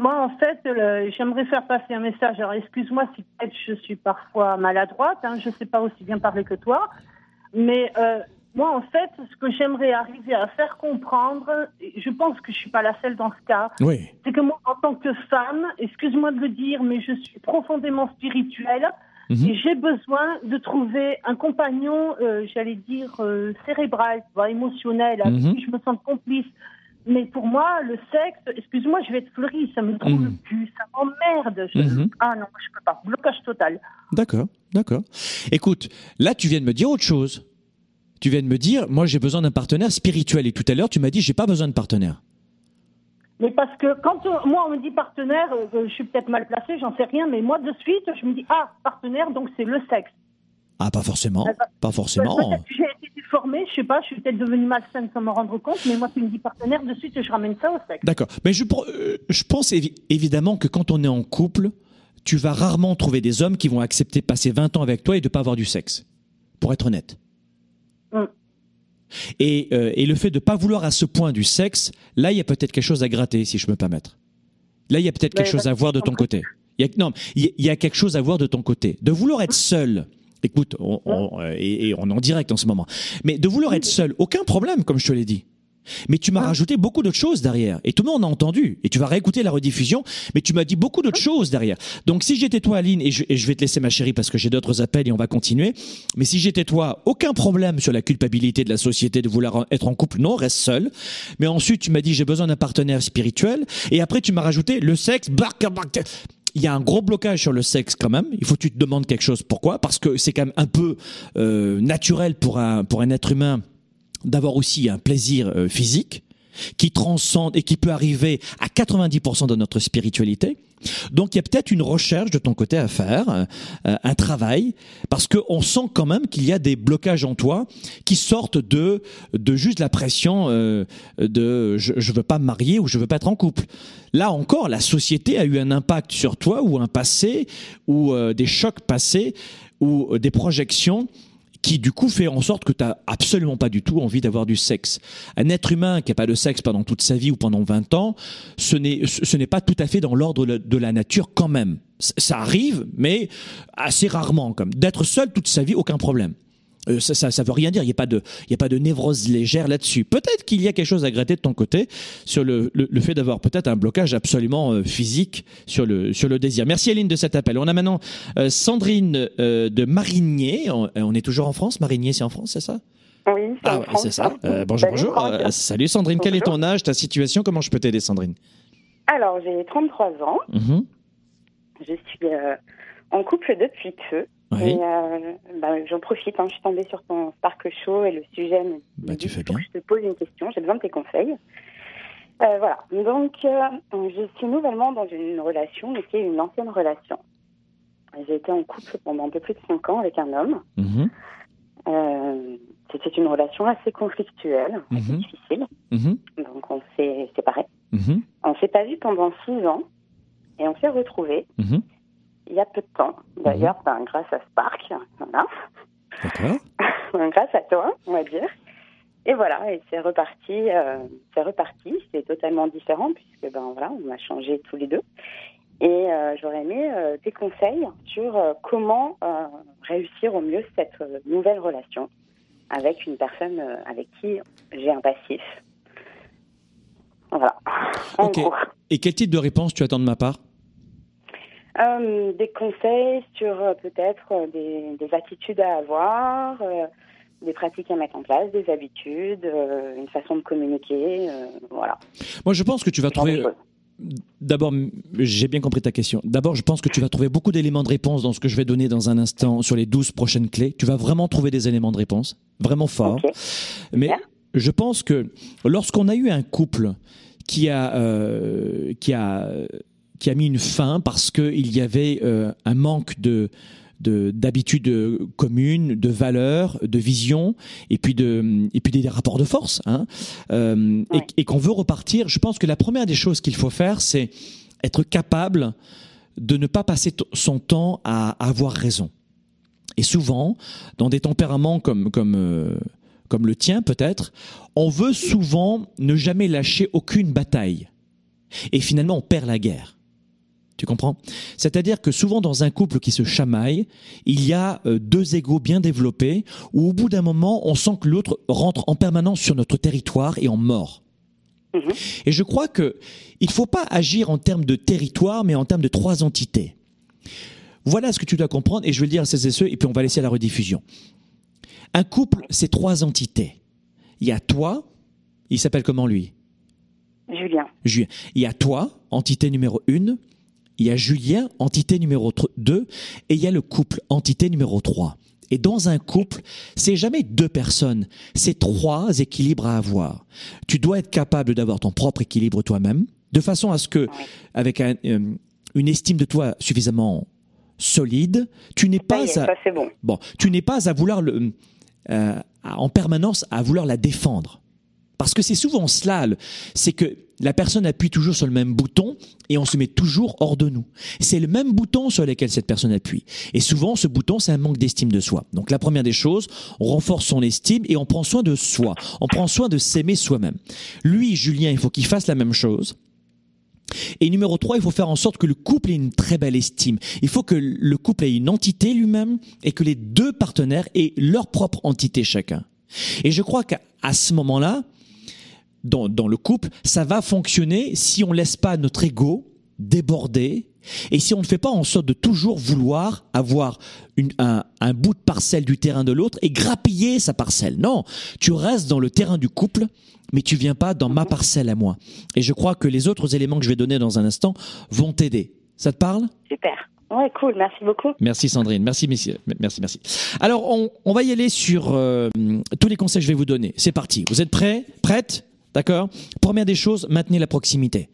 Moi, en fait, j'aimerais faire passer un message. Alors, excuse-moi si peut-être je suis parfois maladroite, hein, je ne sais pas aussi bien parler que toi, mais euh, moi, en fait, ce que j'aimerais arriver à faire comprendre, je pense que je suis pas la seule dans ce cas, oui. c'est que moi, en tant que femme, excuse-moi de le dire, mais je suis profondément spirituelle. Mhm. Et j'ai besoin de trouver un compagnon, euh, j'allais dire, euh, cérébral, émotionnel, avec mhm. qui je me sens complice. Mais pour moi, le sexe, excuse-moi, je vais être fleurie, ça me trouve le cul, ça m'emmerde. Ah non, je peux pas. Blocage total. D'accord, d'accord. Écoute, là, tu viens de me dire autre chose tu viens de me dire, moi j'ai besoin d'un partenaire spirituel. Et tout à l'heure, tu m'as dit, j'ai pas besoin de partenaire. Mais parce que quand euh, moi on me dit partenaire, euh, je suis peut-être mal placé, j'en sais rien, mais moi de suite je me dis ah partenaire donc c'est le sexe. Ah pas forcément, pas forcément. J'ai été déformée, je sais pas, je suis peut-être devenue malsaine sans me rendre compte, mais moi tu me dis partenaire de suite je ramène ça au sexe. D'accord, mais je, euh, je pense évidemment que quand on est en couple, tu vas rarement trouver des hommes qui vont accepter de passer 20 ans avec toi et de pas avoir du sexe, pour être honnête. Mm. Et, euh, et, le fait de ne pas vouloir à ce point du sexe, là, il y a peut-être quelque chose à gratter, si je me permettre. Là, il y a peut-être quelque chose à voir de ton côté. Il y a, non, il y a quelque chose à voir de ton côté. De vouloir être seul, écoute, on, on, euh, et, et on est en direct en ce moment, mais de vouloir être seul, aucun problème, comme je te l'ai dit. Mais tu m'as rajouté beaucoup d'autres choses derrière. Et tout le monde a entendu. Et tu vas réécouter la rediffusion. Mais tu m'as dit beaucoup d'autres choses derrière. Donc si j'étais toi, Aline, et je, vais te laisser ma chérie parce que j'ai d'autres appels et on va continuer. Mais si j'étais toi, aucun problème sur la culpabilité de la société de vouloir être en couple. Non, reste seul. Mais ensuite, tu m'as dit j'ai besoin d'un partenaire spirituel. Et après, tu m'as rajouté le sexe. Il y a un gros blocage sur le sexe quand même. Il faut que tu te demandes quelque chose. Pourquoi? Parce que c'est quand même un peu euh, naturel pour un, pour un être humain d'avoir aussi un plaisir euh, physique qui transcende et qui peut arriver à 90% de notre spiritualité. Donc il y a peut-être une recherche de ton côté à faire, euh, un travail, parce qu'on sent quand même qu'il y a des blocages en toi qui sortent de de juste la pression euh, de je, je veux pas me marier ou je veux pas être en couple. Là encore, la société a eu un impact sur toi ou un passé ou des chocs passés ou des projections qui du coup fait en sorte que tu absolument pas du tout envie d'avoir du sexe. Un être humain qui n'a pas de sexe pendant toute sa vie ou pendant 20 ans, ce n'est ce n'est pas tout à fait dans l'ordre de la nature quand même. Ça arrive, mais assez rarement comme d'être seul toute sa vie, aucun problème. Euh, ça, ça, ça, veut rien dire. Il n'y a pas de, il y a pas de névrose légère là-dessus. Peut-être qu'il y a quelque chose à gratter de ton côté sur le, le, fait d'avoir peut-être un blocage absolument euh, physique sur le, sur le désir. Merci Aline de cet appel. On a maintenant euh, Sandrine de Marigné. On, est toujours en France? Marigné, c'est en France, c'est ça? Oui, c'est ah, c'est ça. bonjour, bonjour. salut Sandrine. Quel est ton âge, ta situation? Comment je peux t'aider, Sandrine? Alors, j'ai 33 ans. Mm-hmm. Je suis en couple depuis peu. Et euh, bah, j'en profite, hein, je suis tombée sur ton Spark Show et le sujet me bah, tu fais bien. je te pose une question, j'ai besoin de tes conseils. Euh, voilà, donc euh, je suis nouvellement dans une relation, mais qui est une ancienne relation. J'ai été en couple pendant un peu plus de 5 ans avec un homme. Mm-hmm. Euh, C'était une relation assez conflictuelle, assez mm-hmm. difficile. Mm-hmm. Donc on s'est séparés. On s'est pas vu pendant 6 ans et on s'est retrouvés il y a peu de temps. D'ailleurs, mhm. ben, grâce à Spark, voilà. D'accord. grâce à toi, on va dire. Et voilà, et c'est reparti, euh, c'est reparti. C'est totalement différent puisque ben voilà, on a changé tous les deux. Et euh, j'aurais aimé euh, tes conseils sur comment réussir au mieux cette nouvelle relation avec une personne avec qui j'ai un passif. Voilà. ok. Et quel type de réponse tu attends de ma part? Euh, des conseils sur euh, peut-être euh, des, des, attitudes à avoir, des pratiques à mettre en place, des habitudes, une façon de communiquer, voilà. Moi, je pense que tu vas trouver. D'abord, j'ai bien compris ta question. D'abord, je pense que tu vas trouver beaucoup d'éléments de réponse dans ce que je vais donner dans un instant sur les 12 prochaines clés. Tu vas vraiment trouver des éléments de réponse, vraiment forts. Mais je pense que lorsqu'on a eu un couple qui a, euh, qui a qui a mis une fin parce qu'il y avait euh, un manque de d'habitudes communes, de valeurs, de vision, et puis de et puis des, rapports de force, hein, euh, et, qu'on veut repartir. Je pense que la première des choses qu'il faut faire, c'est être capable de ne pas passer son temps à, avoir raison. Et souvent, dans des tempéraments comme comme euh, comme le tien peut-être, on veut souvent ne jamais lâcher aucune bataille. Et finalement, on perd la guerre. Tu comprends? C'est-à-dire que souvent dans un couple qui se chamaille, il y a euh, deux égaux bien développés où au bout d'un moment, on sent que l'autre rentre en permanence sur notre territoire et en mord. Mhm. Et je crois que il faut pas agir en termes de territoire, mais en termes de trois entités. Voilà ce que tu dois comprendre, et je vais le dire à ces et ceux, et puis on va laisser la rediffusion. Un couple, c'est trois entités. Il y a toi, il s'appelle comment lui? Julien. Julien. Il y a toi, entité numéro une, il y a Julien, entité numéro 2, et il y a le couple, entité numéro 3. Et dans un couple, c'est jamais deux personnes, c'est trois équilibres à avoir. Tu dois être capable d'avoir ton propre équilibre toi-même, de façon à ce que, avec euh, une estime de toi suffisamment solide, tu n'es pas à, bon. tu n'es pas à vouloir le, euh, en permanence à vouloir la défendre. Parce que c'est souvent cela, c'est que la personne appuie toujours sur le même bouton et on se met toujours hors de nous. C'est le même bouton sur lequel cette personne appuie. Et souvent, ce bouton, c'est un manque d'estime de soi. Donc la première des choses, on renforce son estime et on prend soin de soi. On prend soin de s'aimer soi-même. Lui, Julien, il faut qu'il fasse la même chose. Et numéro 3, il faut faire en sorte que le couple ait une très belle estime. Il faut que le couple ait une entité lui-même et que les deux partenaires aient leur propre entité chacun. Et je crois qu'à ce moment-là, dans, dans le couple, ça va fonctionner si on laisse pas notre ego déborder et si on ne fait pas en sorte de toujours vouloir avoir une, un, un bout de parcelle du terrain de l'autre et grappiller sa parcelle. Non, tu restes dans le terrain du couple, mais tu viens pas dans ma parcelle à moi. Et je crois que les autres éléments que je vais donner dans un instant vont t'aider. Ça te parle? Super. Ouais, cool. Merci beaucoup. Merci Sandrine. Merci, merci, merci. merci. Alors, on, on va y aller sur euh, tous les conseils que je vais vous donner. C'est parti. Vous êtes prêts? Prêtes? D'accord? Première des choses, maintenez la proximité.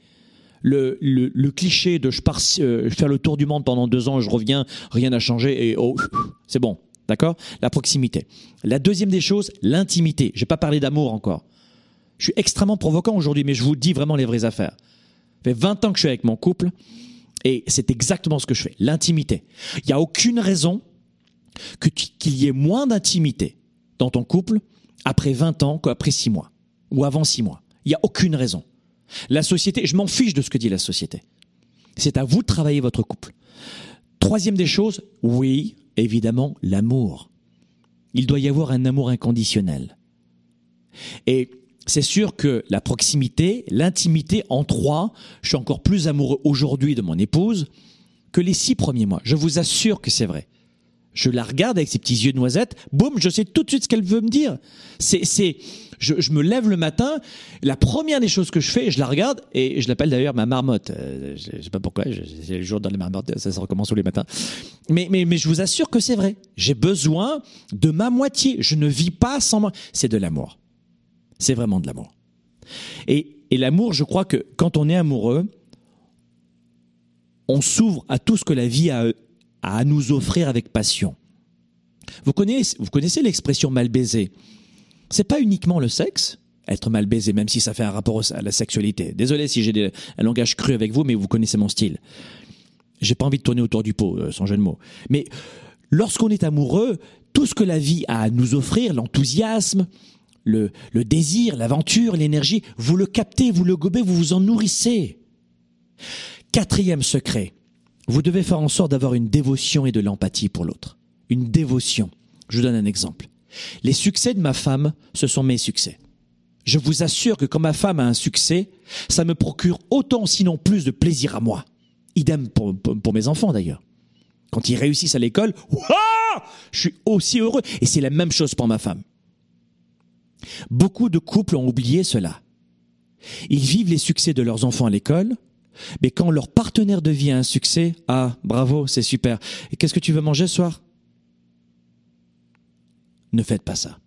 Le, le, cliché de je pars euh, faire le tour du monde pendant deux ans, je reviens, rien n'a changé et oh, c'est bon. D'accord? La proximité. La deuxième des choses, l'intimité. Je vais pas parler d'amour encore. Je suis extrêmement provoquant aujourd'hui, mais je vous dis vraiment les vraies affaires. Ça fait 20 ans que je suis avec mon couple et c'est exactement ce que je fais. L'intimité. Il n'y a aucune raison qu'il y ait moins d'intimité dans ton couple après 20 ans qu'après 6 mois ou avant six mois. Il n'y a aucune raison. La société, je m'en fiche de ce que dit la société. C'est à vous de travailler votre couple. Troisième des choses, oui, évidemment, l'amour. Il doit y avoir un amour inconditionnel. Et c'est sûr que la proximité, l'intimité en trois, je suis encore plus amoureux aujourd'hui de mon épouse que les six premiers mois. Je vous assure que c'est vrai. Je la regarde avec ses petits yeux de noisette, boum, je sais tout de suite ce qu'elle veut me dire. C'est, c'est, je, je, me lève le matin, la première des choses que je fais, je la regarde et je l'appelle d'ailleurs ma marmotte. Euh, je, sais pas pourquoi, c'est le jour dans les marmottes, ça, se recommence tous les matins. Mais, mais, mais je vous assure que c'est vrai. J'ai besoin de ma moitié. Je ne vis pas sans moi. C'est de l'amour. C'est vraiment de l'amour. Et, et l'amour, je crois que quand on est amoureux, on s'ouvre à tout ce que la vie a à nous offrir avec passion. Vous connaissez, l'expression mal baisé c'est pas uniquement le sexe, être mal baisé, même si ça fait un rapport à la sexualité. Désolé si j'ai un langage cru avec vous, mais vous connaissez mon style. J'ai pas envie de tourner autour du pot, euh, sans jeu de mots. Mais lorsqu'on est amoureux, tout ce que la vie a à nous offrir, l'enthousiasme, le, le désir, l'aventure, l'énergie, vous le captez, vous le gobez, vous vous en nourrissez. Quatrième secret, vous devez faire en sorte d'avoir une dévotion et de l'empathie pour l'autre. Une dévotion. Je vous donne un exemple. Les succès de ma femme, ce sont mes succès. Je vous assure que quand ma femme a un succès, ça me procure autant, sinon plus, de plaisir à moi. Idem pour, mes enfants d'ailleurs. Quand ils réussissent à l'école, je suis aussi heureux. Et c'est la même chose pour ma femme. Beaucoup de couples ont oublié cela. Ils vivent les succès de leurs enfants à l'école, mais quand leur partenaire de vie a un succès, ah, bravo, c'est super. Et qu'est-ce que tu veux manger ce soir? Ne faites pas ça.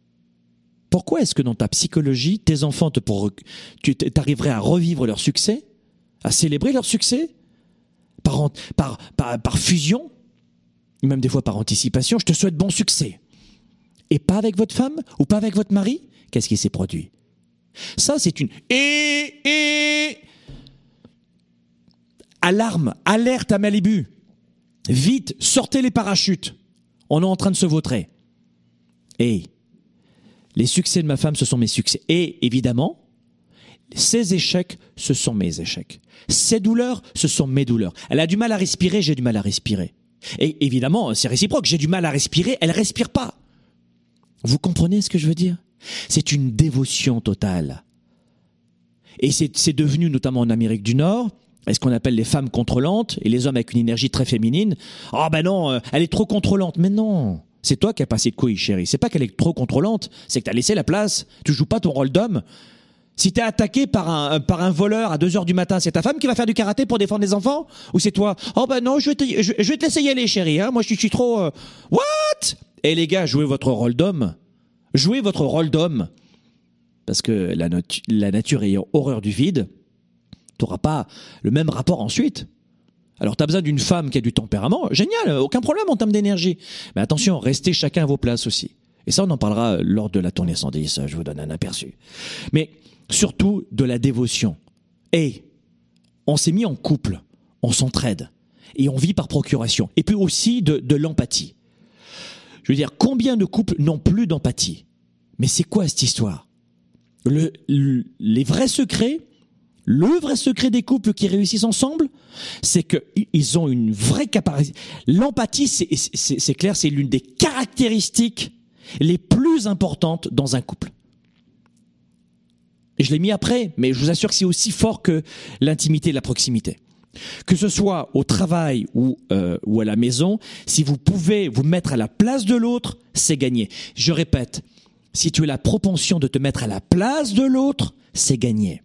Pourquoi est-ce que dans ta psychologie, tes enfants te tu arriverais à revivre leur succès, à célébrer leur succès? Par, par fusion, même des fois par anticipation, je te souhaite bon succès. Et pas avec votre femme ou pas avec votre mari? Qu'est-ce qui s'est produit? Ça, c'est une et, et alarme, alerte à Malibu. Vite, sortez les parachutes. On est en train de se vautrer. Et les succès de ma femme, ce sont mes succès. Et évidemment, Ses échecs, ce sont mes échecs. Ses douleurs, ce sont mes douleurs. Elle a du mal à respirer, j'ai du mal à respirer. Et évidemment, c'est réciproque, j'ai du mal à respirer, elle respire pas. Vous comprenez ce que je veux dire? C'est une dévotion totale. Et c'est devenu, notamment en Amérique du Nord, ce qu'on appelle les femmes contrôlantes et les hommes avec une énergie très féminine. Oh ben non, euh, elle est trop contrôlante. Mais non, c'est toi qui as passé de couilles, chérie. C'est pas qu'elle est trop contrôlante, c'est que tu as laissé la place. Tu joues pas ton rôle d'homme. Si t'es attaqué par un, un voleur à 2 heures du matin, c'est ta femme qui va faire du karaté pour défendre les enfants? Ou c'est toi? Oh ben non, je vais te, je, laisser y aller, chérie. Hein. Moi, je, suis trop... Euh, what? Et les gars, jouez votre rôle d'homme. Jouez votre rôle d'homme. Parce que la, la nature ayant horreur du vide, t'auras pas le même rapport ensuite. Alors, tu as besoin d'une femme qui a du tempérament, génial, aucun problème en termes d'énergie. Mais attention, restez chacun à vos places aussi. Et ça, on en parlera lors de la tournée 110, je vous donne un aperçu. Mais surtout de la dévotion. Et on s'est mis en couple, on s'entraide, et on vit par procuration. Et puis aussi de, l'empathie. Je veux dire, combien de couples n'ont plus d'empathie? Mais c'est quoi cette histoire? Les vrais secrets, le vrai secret des couples qui réussissent ensemble, c'est qu'ils ont une vraie capacité. L'empathie, c'est clair, c'est l'une des caractéristiques les plus importantes dans un couple. Je l'ai mis après, mais je vous assure que c'est aussi fort que l'intimité et la proximité. Que ce soit au travail ou, euh, ou à la maison, si vous pouvez vous mettre à la place de l'autre, c'est gagné. Je répète, si tu as la propension de te mettre à la place de l'autre, c'est gagné.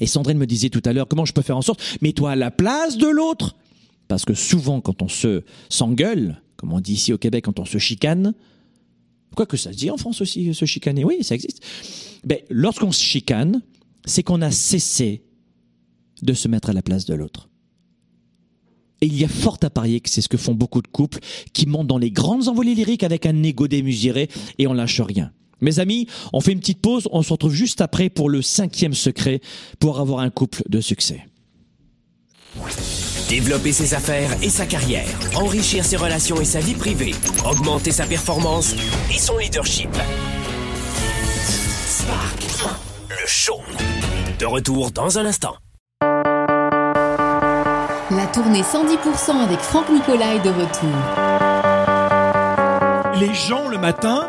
Et Sandrine me disait tout à l'heure, comment je peux faire en sorte, mets-toi à la place de l'autre. Parce que souvent, quand on se s'engueule, comme on dit ici au Québec, quand on se chicane, quoi que ça se dit en France aussi, se chicaner, oui, ça existe. Ben, lorsqu'on se chicane, c'est qu'on a cessé de se mettre à la place de l'autre. Et il y a fort à parier que c'est ce que font beaucoup de couples qui montent dans les grandes envolées lyriques avec un égo démesuré et on lâche rien. Mes amis, on fait une petite pause, on se retrouve juste après pour le cinquième secret pour avoir un couple de succès. Développer ses affaires et sa carrière, enrichir ses relations et sa vie privée, augmenter sa performance et son leadership. Spark, le show. De retour dans un instant. La tournée 110% avec Franck Nicolas est de retour. Les gens le matin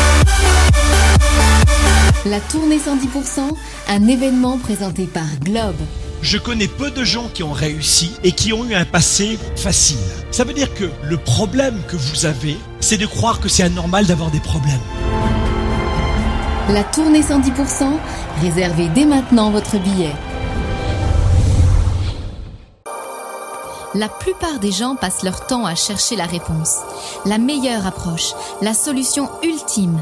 La tournée 110%, un événement présenté par Globe. Je connais peu de gens qui ont réussi et qui ont eu un passé facile. Ça veut dire que le problème que vous avez, c'est de croire que c'est anormal d'avoir des problèmes. La tournée 110%, réservez dès maintenant votre billet. La plupart des gens passent leur temps à chercher la réponse, la meilleure approche, la solution ultime,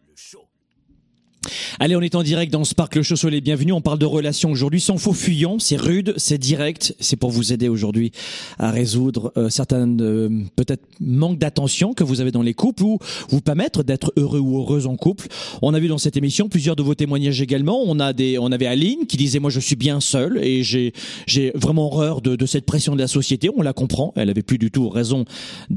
Allez, on est en direct dans Spark le Show les bienvenus. On parle de relations aujourd'hui sans faux fuyant. C'est rude, c'est direct. C'est pour vous aider aujourd'hui à résoudre euh, certaines euh, peut-être manque d'attention que vous avez dans les couples ou vous permettre d'être heureux ou heureuse en couple. On a vu dans cette émission plusieurs de vos témoignages également. On a des, on avait Aline qui disait moi je suis bien seule et j'ai j'ai vraiment horreur de, de cette pression de la société. On la comprend. Elle avait plus du tout raison.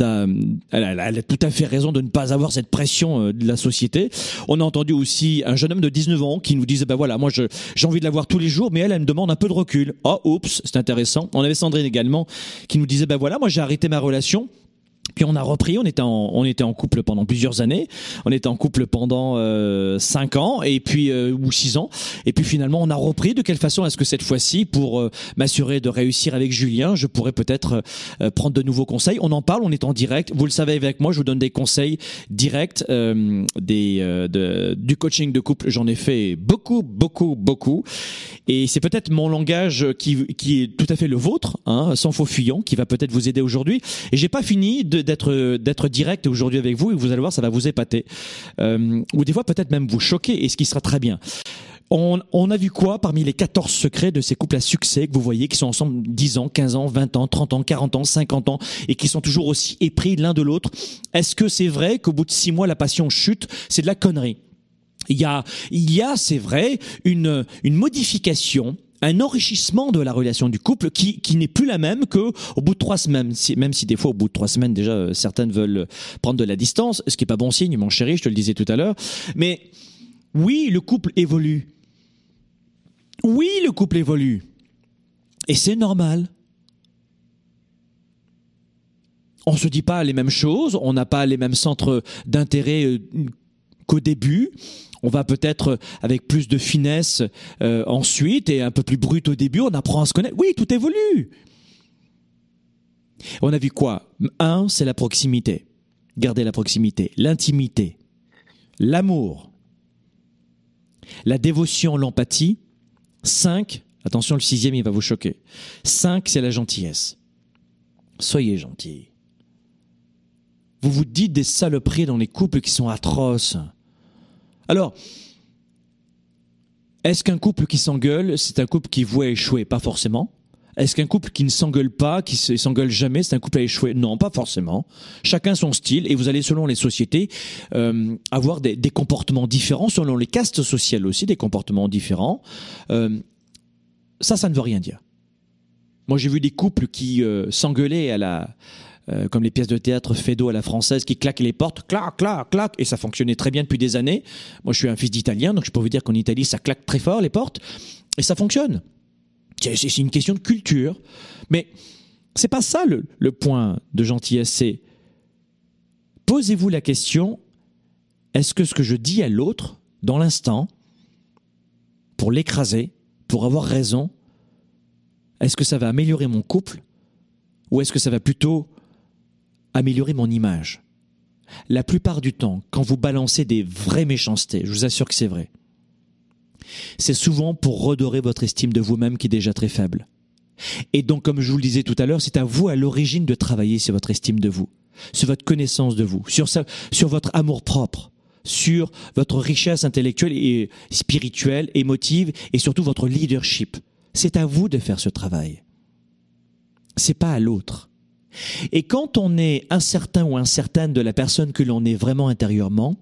Elle elle a tout à fait raison de ne pas avoir cette pression euh, de la société. On a entendu aussi un jeune homme de 19 ans qui nous disait, ben voilà, moi j'ai envie de la voir tous les jours, mais elle, elle me demande un peu de recul. Oh, oups, c'est intéressant. On avait Sandrine également qui nous disait, ben voilà, moi j'ai arrêté ma relation puis on a repris, on était en, on était en couple pendant plusieurs années, on était en couple pendant euh, cinq ans et puis euh, ou six ans, et puis finalement on a repris. De quelle façon est-ce que cette fois-ci, pour euh, m'assurer de réussir avec Julien, je pourrais peut-être euh, prendre de nouveaux conseils? On en parle, on est en direct. Vous le savez avec moi, je vous donne des conseils directs, des de, du coaching de couple. J'en ai fait beaucoup, beaucoup, beaucoup, et c'est peut-être mon langage qui qui est tout à fait le vôtre, hein, sans faux fuyant, qui va peut-être vous aider aujourd'hui. Et j'ai pas fini d'être d'être direct aujourd'hui avec vous et vous allez voir, ça va vous épater. Euh, ou des fois peut-être même vous choquer, et ce qui sera très bien. On, a vu quoi parmi les 14 secrets de ces couples à succès que vous voyez, qui sont ensemble 10 ans, 15 ans, 20 ans, 30 ans, 40 ans, 50 ans, et qui sont toujours aussi épris l'un de l'autre? Est-ce que c'est vrai qu'au bout de 6 mois, la passion chute? C'est de la connerie. Il y a, il y a, c'est vrai, une, une modification un enrichissement de la relation du couple qui, n'est plus la même que au bout de trois semaines. même si des fois au bout de trois semaines déjà euh, certaines veulent prendre de la distance, ce qui est pas bon signe, mon chéri, je te le disais tout à l'heure. Mais oui, le couple évolue. Oui, le couple évolue. Et c'est normal. On se dit pas les mêmes choses, on n'a pas les mêmes centres d'intérêt euh, qu'au début on va peut-être avec plus de finesse euh, ensuite et un peu plus brut au début, on apprend à se connaître. Oui, tout évolue. On a vu quoi? Un, c'est la proximité. Garder la proximité, l'intimité, l'amour, la dévotion, l'empathie. Cinq, attention, le sixième, il va vous choquer. Cinq, c'est la gentillesse. Soyez gentils. Vous vous dites des saloperies dans les couples qui sont atroces. Alors, est-ce qu'un couple qui s'engueule, c'est un couple qui voit échouer? Pas forcément. Est-ce qu'un couple qui ne s'engueule pas, qui s'engueule jamais, c'est un couple à échouer? Non, pas forcément. Chacun son style, et vous allez, selon les sociétés, euh, avoir des, comportements différents, selon les castes sociales aussi, des comportements différents. Euh, ça, ça ne veut rien dire. Moi, j'ai vu des couples qui euh, s'engueulaient à la euh, comme les pièces de théâtre Fedo à la française qui claquent les portes, clac, clac, clac, et ça fonctionnait très bien depuis des années. Moi, je suis un fils d'italien, donc je peux vous dire qu'en Italie, ça claque très fort les portes, et ça fonctionne. C'est une question de culture, mais c'est pas ça le, le point de gentillesse. C'est posez-vous la question est-ce que ce que je dis à l'autre dans l'instant, pour l'écraser, pour avoir raison, est-ce que ça va améliorer mon couple ou est-ce que ça va plutôt améliorer mon image. La plupart du temps, quand vous balancez des vraies méchancetés, je vous assure que c'est vrai, c'est souvent pour redorer votre estime de vous-même qui est déjà très faible. Et donc, comme je vous le disais tout à l'heure, c'est à vous à l'origine de travailler sur votre estime de vous, sur votre connaissance de vous, sur, votre amour propre, sur votre richesse intellectuelle et spirituelle, émotive et surtout votre leadership. C'est à vous de faire ce travail. C'est pas à l'autre. Et quand on est incertain ou incertaine de la personne que l'on est vraiment intérieurement,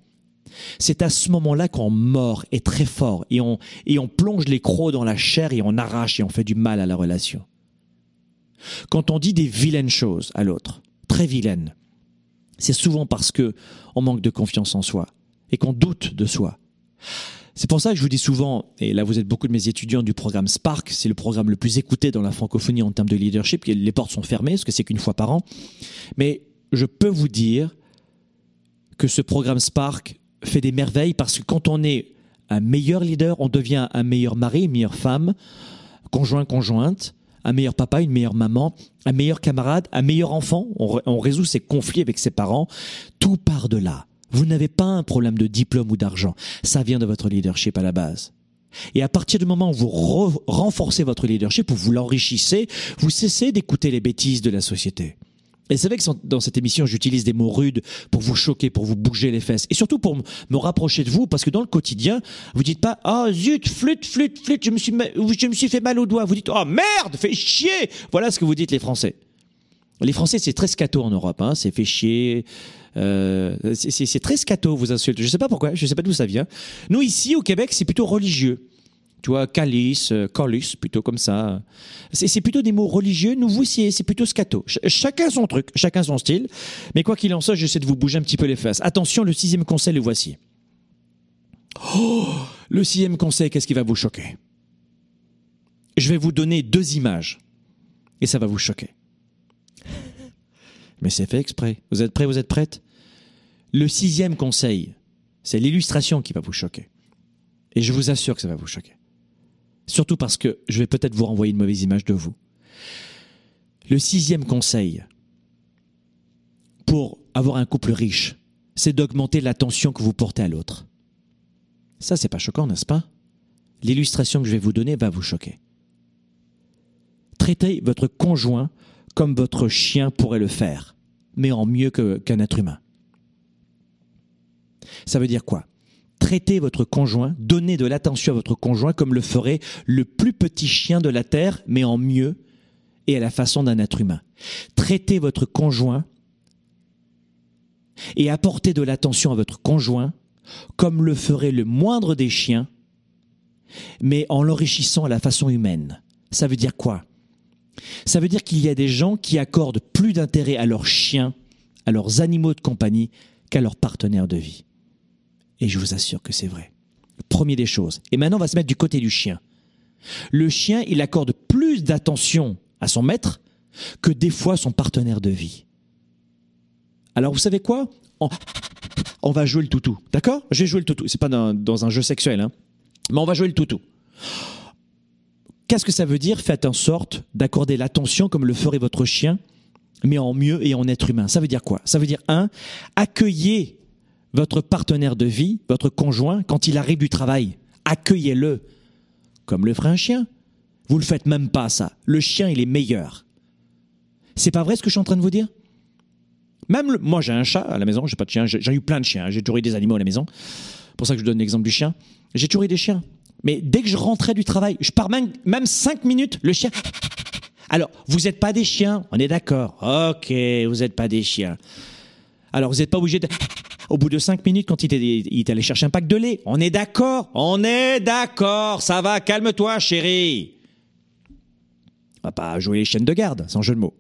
c'est à ce moment-là qu'on mord et très fort et on, plonge les crocs dans la chair et on arrache et on fait du mal à la relation. Quand on dit des vilaines choses à l'autre, très vilaines, c'est souvent parce que on manque de confiance en soi. et qu'on doute de soi. C'est pour ça que je vous dis souvent, et là vous êtes beaucoup de mes étudiants du programme Spark, c'est le programme le plus écouté dans la francophonie en termes de leadership, les portes sont fermées, parce que c'est qu'une fois par an, mais je peux vous dire que ce programme Spark fait des merveilles parce que quand on est un meilleur leader, on devient un meilleur mari, une meilleure femme, conjoint, conjointe, un meilleur papa, une meilleure maman, un meilleur camarade, un meilleur enfant. On, résout ses conflits avec ses parents. Tout part de là. Vous n'avez pas un problème de diplôme ou d'argent. Ça vient de votre leadership à la base. Et à partir du moment où vous renforcez votre leadership, où vous l'enrichissez, vous cessez d'écouter les bêtises de la société. Et c'est vrai que dans cette émission, j'utilise des mots rudes pour vous choquer, pour vous bouger les fesses. Et surtout pour me rapprocher de vous, parce que dans le quotidien, vous dites pas, oh zut, flûte, flûte, flûte, je me suis, je me suis fait mal au doigt. Vous dites, oh merde, fais chier. Voilà ce que vous dites les Français. Les Français, c'est très scato en Europe, hein. c'est fait chier. Euh, c'est très scato, vous insultez. Je sais pas pourquoi, je sais pas d'où ça vient. Nous, ici, au Québec, c'est plutôt religieux tu vois, calice, euh, colis, plutôt comme ça. C'est plutôt des mots religieux. Nous, vous, c'est plutôt scato. chacun son truc, chacun son style. Mais quoi qu'il en soit, j'essaie de vous bouger un petit peu les fesses. Attention, le sixième conseil, le voici. Oh, le sixième conseil, qu'est-ce qui va vous choquer? Je vais vous donner deux images. Et ça va vous choquer. Mais c'est fait exprès. Vous êtes prêts, vous êtes prêtes? Le sixième conseil, c'est l'illustration qui va vous choquer. Et je vous assure que ça va vous choquer. Surtout parce que je vais peut-être vous renvoyer une mauvaise image de vous. Le sixième conseil pour avoir un couple riche, c'est d'augmenter l'attention que vous portez à l'autre. Ça, c'est pas choquant, n'est-ce pas? L'illustration que je vais vous donner va vous choquer. Traitez votre conjoint comme votre chien pourrait le faire, mais en mieux qu'un être humain. Ça veut dire quoi? Traitez votre conjoint, donnez de l'attention à votre conjoint comme le ferait le plus petit chien de la terre, mais en mieux et à la façon d'un être humain. Traitez votre conjoint et apportez de l'attention à votre conjoint comme le ferait le moindre des chiens, mais en l'enrichissant à la façon humaine. Ça veut dire quoi? Ça veut dire qu'il y a des gens qui accordent plus d'intérêt à leurs chiens, à leurs animaux de compagnie, qu'à leurs partenaires de vie. Et je vous assure que c'est vrai. Premier des choses. Et maintenant, on va se mettre du côté du chien. Le chien, il accorde plus d'attention à son maître que des fois son partenaire de vie. Alors, vous savez quoi? On, va jouer le toutou. D'accord? Je vais jouer le toutou. C'est pas dans, un jeu sexuel, hein. mais on va jouer le toutou. Qu'est-ce que ça veut dire Faites en sorte d'accorder l'attention comme le ferait votre chien, mais en mieux et en être humain? Ça veut dire quoi? Ça veut dire, un, accueillez votre partenaire de vie, votre conjoint, quand il arrive du travail, accueillez-le comme le ferait un chien. Vous le faites même pas ça. Le chien, il est meilleur. C'est pas vrai ce que je suis en train de vous dire? Même moi, j'ai un chat à la maison, j'ai pas de chien, j'ai eu plein de chiens, j'ai toujours eu des animaux à la maison. C'est pour ça que je donne l'exemple du chien. J'ai toujours eu des chiens. Mais dès que je rentrais du travail, je pars même, cinq minutes, le chien. Alors, vous n'êtes pas des chiens, on est d'accord. Ok, vous n'êtes pas des chiens. Alors, vous n'êtes pas obligé de au bout de cinq minutes, quand il est, allé chercher un pack de lait. On est d'accord On est d'accord Ça va, calme-toi, chérie On va pas jouer les chaînes de garde, sans jeu de mots.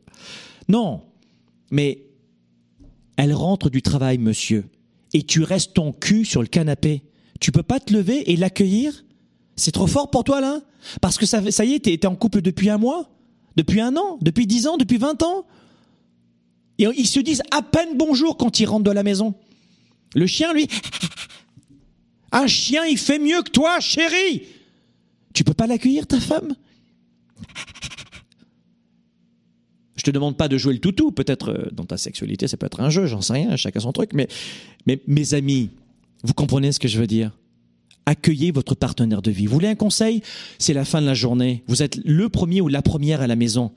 Non, mais elle rentre du travail, monsieur, et tu restes ton cul sur le canapé. Tu peux pas te lever et l'accueillir? C'est trop fort pour toi, là? Parce que ça, y est, t'es en couple depuis un mois Depuis un an Depuis dix ans Depuis vingt ans et ils se disent à peine bonjour quand ils rentrent de la maison. Le chien, lui, un chien, il fait mieux que toi, chérie. Tu peux pas l'accueillir, ta femme? Je te demande pas de jouer le toutou. Peut-être euh, dans ta sexualité, ça peut être un jeu, j'en sais rien, chacun son truc. Mais mes amis, vous comprenez ce que je veux dire? Accueillez votre partenaire de vie. Vous voulez un conseil? C'est la fin de la journée. Vous êtes le premier ou la première à la maison.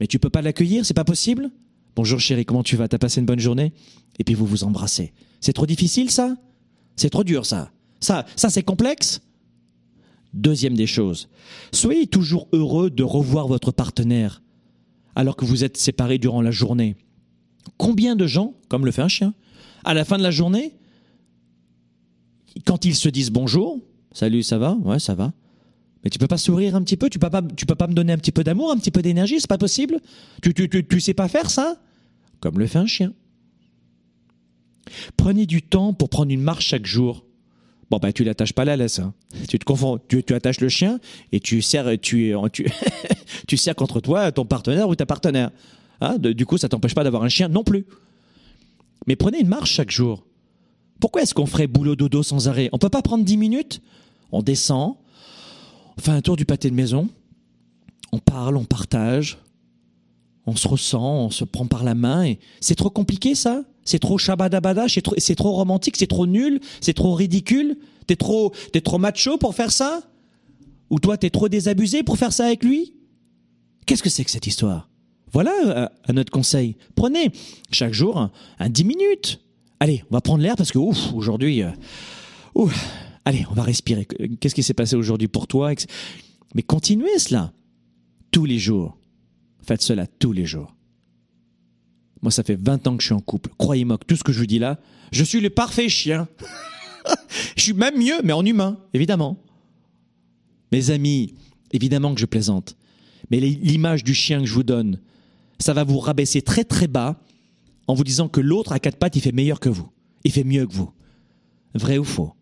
Mais tu peux pas l'accueillir, c'est pas possible? Bonjour chérie, comment tu vas? T'as passé une bonne journée? Et puis vous vous embrassez. C'est trop difficile ça? C'est trop dur ça Ça, ça c'est complexe? Deuxième des choses, soyez toujours heureux de revoir votre partenaire alors que vous êtes séparés durant la journée. Combien de gens, comme le fait un chien, à la fin de la journée, quand ils se disent bonjour, salut, ça va? Ouais, ça va. Mais tu peux pas sourire un petit peu? Tu peux pas, tu peux pas me donner un petit peu d'amour, un petit peu d'énergie? C'est pas possible tu, tu, tu, tu sais pas faire ça? Comme le fait un chien. Prenez du temps pour prendre une marche chaque jour. Bon, bah, tu l'attaches pas la laisse. Hein. Tu te confonds. Tu, attaches le chien et tu serres, tu, tu, tu contre toi ton partenaire ou ta partenaire. Hein, du coup, ça t'empêche pas d'avoir un chien non plus. Mais prenez une marche chaque jour. Pourquoi est-ce qu'on ferait boulot dodo sans arrêt On peut pas prendre 10 minutes On descend, on fait un tour du pâté de maison, on parle, on partage, on se ressent, on se prend par la main. C'est trop compliqué ça? C'est trop shabadabada C'est trop, trop romantique C'est trop nul C'est trop ridicule? T'es trop, trop macho pour faire ça? Ou toi t'es trop désabusé pour faire ça avec lui? Qu'est-ce que c'est que cette histoire? Voilà euh, un notre conseil. Prenez chaque jour un, 10 minutes. Allez, on va prendre l'air parce que ouf, aujourd'hui, euh, allez, on va respirer. Qu'est-ce qui s'est passé aujourd'hui pour toi Mais continuez cela tous les jours. Faites cela tous les jours. Moi, ça fait 20 ans que je suis en couple. Croyez-moi que tout ce que je vous dis là, je suis le parfait chien. je suis même mieux, mais en humain, évidemment. Mes amis, évidemment que je plaisante. Mais l'image du chien que je vous donne, ça va vous rabaisser très très bas en vous disant que l'autre à quatre pattes, il fait meilleur que vous. Il fait mieux que vous. Vrai ou faux?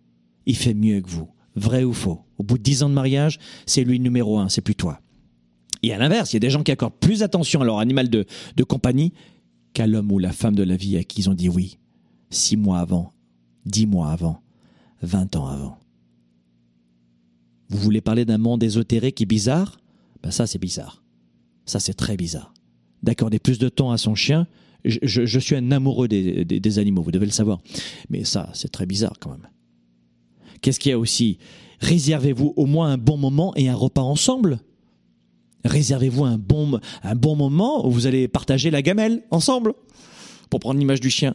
Il fait mieux que vous. Vrai ou faux? Au bout de dix ans de mariage, c'est lui numéro un, c'est plus toi. Et à l'inverse, il y a des gens qui accordent plus attention à leur animal de, compagnie qu'à l'homme ou la femme de la vie à qui ils ont dit oui, six mois avant, dix mois avant, vingt ans avant. Vous voulez parler d'un monde ésotérique et bizarre? Ben Ça, c'est bizarre. Ça, c'est très bizarre. D'accorder plus de temps à son chien, je, suis un amoureux des, animaux, vous devez le savoir. Mais ça, c'est très bizarre quand même. Qu'est-ce qu'il y a aussi? Réservez-vous au moins un bon moment et un repas ensemble. Réservez-vous un bon, un bon moment où vous allez partager la gamelle ensemble, pour prendre l'image du chien.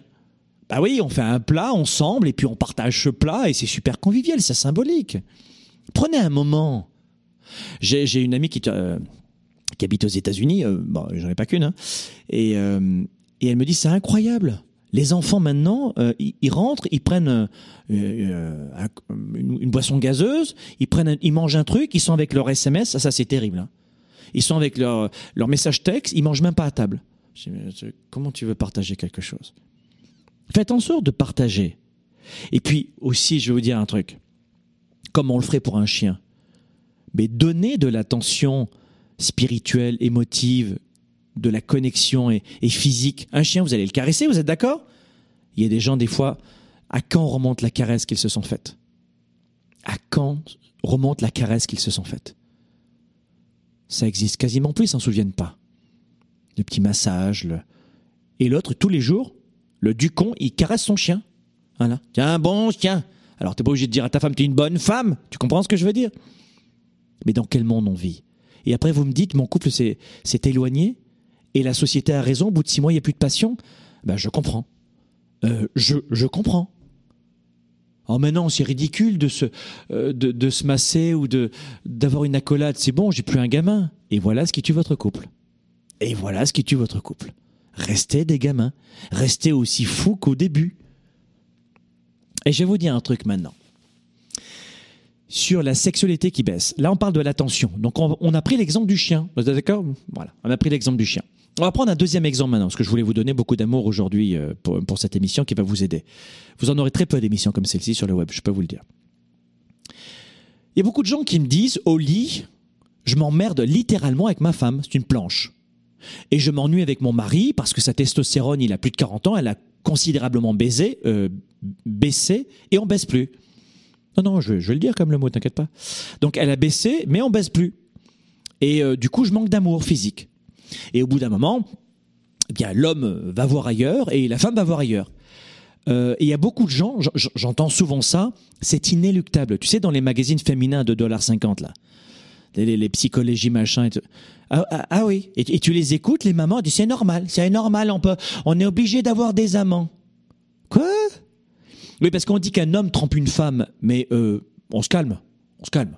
Bah oui, on fait un plat ensemble et puis on partage ce plat et c'est super convivial, c'est symbolique. Prenez un moment. J'ai une amie qui, euh, qui habite aux États-Unis, euh, bon, j'en ai pas qu'une, hein, et, euh, et elle me dit c'est incroyable. Les enfants maintenant, euh, ils, rentrent, ils prennent une, une, boisson gazeuse, ils prennent, ils mangent un truc, ils sont avec leur SMS, ça, ça c'est terrible. Hein. Ils sont avec leur, leur message texte, ils mangent même pas à table. comment tu veux partager quelque chose? Faites en sorte de partager. Et puis aussi, je vais vous dire un truc. Comme on le ferait pour un chien. Mais donnez de l'attention spirituelle, émotive, de la connexion et, physique. Un chien, vous allez le caresser, vous êtes d'accord? Il y a des gens, des fois, à quand remonte la caresse qu'ils se sont faites? À quand remonte la caresse qu'ils se sont faites? Ça existe quasiment plus, ils s'en souviennent pas. Le petit massage, le... Et l'autre, tous les jours, le ducon, il caresse son chien. Voilà. Tiens, bon chien. Alors, t'es pas obligé de dire à ta femme, tu es une bonne femme. Tu comprends ce que je veux dire? Mais dans quel monde on vit? Et après, vous me dites, mon couple s'est éloigné et la société a raison, au bout de six mois, il n'y a plus de passion. Ben, je comprends. Euh, je, comprends. Oh mais non, c'est ridicule de se, euh, masser ou d'avoir une accolade. C'est bon, j'ai plus un gamin. Et voilà ce qui tue votre couple. Et voilà ce qui tue votre couple. Restez des gamins. Restez aussi fous qu'au début. Et je vais vous dire un truc maintenant. Sur la sexualité qui baisse. Là, on parle de l'attention. Donc, on, on a pris l'exemple du chien. Vous êtes d'accord? Voilà. On a pris l'exemple du chien. On va prendre un deuxième exemple maintenant, parce que je voulais vous donner beaucoup d'amour aujourd'hui euh, pour, cette émission qui va vous aider. Vous en aurez très peu d'émissions comme celle-ci sur le web, je peux vous le dire. Il y a beaucoup de gens qui me disent, au lit, je m'emmerde littéralement avec ma femme, c'est une planche. Et je m'ennuie avec mon mari parce que sa testostérone, il a plus de 40 ans, elle a considérablement baisé, euh, baissé, et on baisse plus. Non, non, je, je vais le dire comme le mot, t'inquiète pas. Donc elle a baissé, mais on baisse plus. Et euh, du coup, je manque d'amour physique. Et au bout d'un moment, eh bien l'homme va voir ailleurs et la femme va voir ailleurs. Euh, et il y a beaucoup de gens, j'entends souvent ça, c'est inéluctable. Tu sais, dans les magazines féminins de 2,50$, là, les, psychologies, machin. Et ah, ah, ah, oui, et, tu les écoutes, les mamans disent c'est normal, c'est normal, on, peut, on est obligé d'avoir des amants. Quoi? Oui, parce qu'on dit qu'un homme trompe une femme, mais euh, on se calme, on se calme.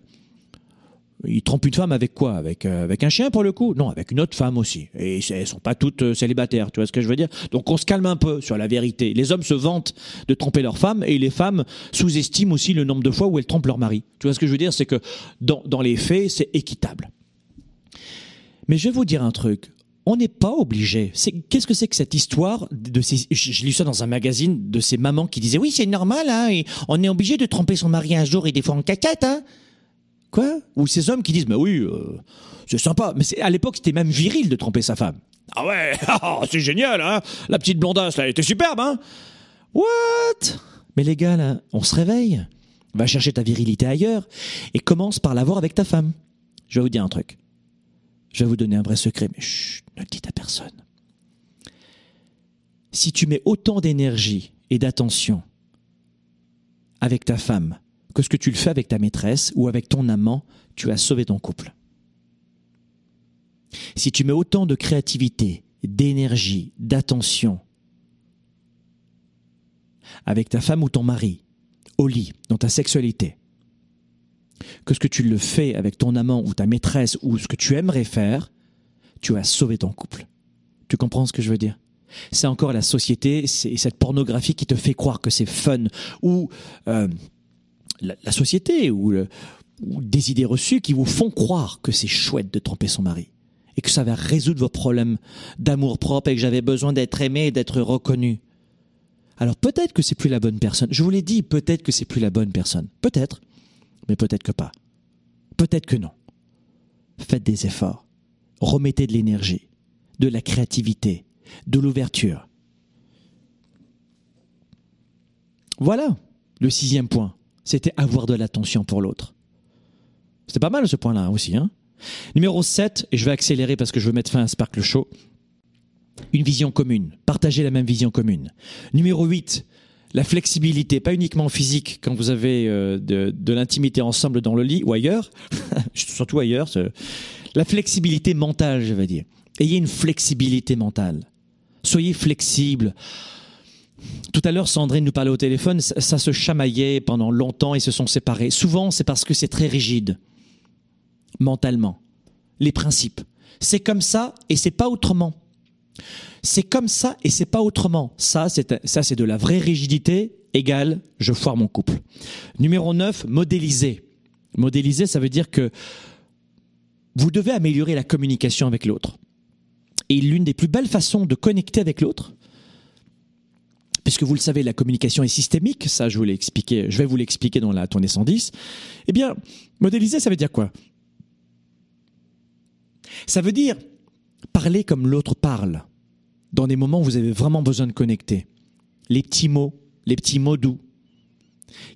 Il trompe une femme avec quoi? Avec, euh, avec un chien pour le coup? Non, avec une autre femme aussi. Et elles sont pas toutes euh, célibataires, tu vois ce que je veux dire? Donc on se calme un peu sur la vérité. Les hommes se vantent de tromper leur femme et les femmes sous-estiment aussi le nombre de fois où elles trompent leur mari. Tu vois ce que je veux dire? C'est que dans, dans les faits, c'est équitable. Mais je vais vous dire un truc. on n'est pas obligé. Qu'est-ce que c'est que cette histoire de ces je, lis ça dans un magazine de ces mamans qui disaient oui c'est normal hein, on est obligé de tromper son mari un jour et des fois en caquette hein? Quoi? Ou ces hommes qui disent mais oui euh, c'est sympa mais à l'époque c'était même viril de tromper sa femme. Ah ouais, ah, c'est génial hein? La petite blondasse là elle était superbe hein? What? Mais les gars là, on se réveille. Va chercher ta virilité ailleurs et commence par l'avoir avec ta femme. Je vais vous dire un truc. Je vais vous donner un vrai secret, mais chut, ne le dites à personne. Si tu mets autant d'énergie et d'attention avec ta femme que ce que tu le fais avec ta maîtresse ou avec ton amant, tu as sauvé ton couple. Si tu mets autant de créativité, d'énergie, d'attention avec ta femme ou ton mari, au lit, dans ta sexualité, que ce que tu le fais avec ton amant ou ta maîtresse ou ce que tu aimerais faire, tu as sauvé ton couple. Tu comprends ce que je veux dire? C'est encore la société, c'est cette pornographie qui te fait croire que c'est fun ou euh, la, société ou, ou des idées reçues qui vous font croire que c'est chouette de tromper son mari et que ça va résoudre vos problèmes d'amour propre et que j'avais besoin d'être aimé et d'être reconnu. Alors peut-être que c'est plus la bonne personne. Je vous l'ai dit, peut-être que c'est plus la bonne personne. Peut-être mais peut-être que pas. Peut-être que non. Faites des efforts. Remettez de l'énergie, de la créativité, de l'ouverture. Voilà le sixième point. C'était avoir de l'attention pour l'autre. C'était pas mal ce point-là aussi. Hein Numéro 7, et je vais accélérer parce que je veux mettre fin à Sparkle Show. Une vision commune. Partager la même vision commune. Numéro 8, la flexibilité, pas uniquement physique quand vous avez euh, de, l'intimité ensemble dans le lit ou ailleurs, surtout ailleurs, la flexibilité mentale, je vais dire. Ayez une flexibilité mentale. Soyez flexible. Tout à l'heure, Sandrine nous parlait au téléphone, ça, se chamaillait pendant longtemps, et se sont séparés. Souvent, c'est parce que c'est très rigide, mentalement. Les principes. C'est comme ça et c'est pas autrement. C'est comme ça et c'est pas autrement. Ça, c'est, ça, c'est de la vraie rigidité égale je foire mon couple. Numéro 9, modéliser. Modéliser, ça veut dire que vous devez améliorer la communication avec l'autre. Et l'une des plus belles façons de connecter avec l'autre, puisque vous le savez, la communication est systémique, ça je, vous je vais vous l'expliquer dans la tournée 110, eh bien, modéliser, ça veut dire quoi? Ça veut dire parler comme l'autre parle dans des moments où vous avez vraiment besoin de connecter. Les petits mots, les petits mots doux.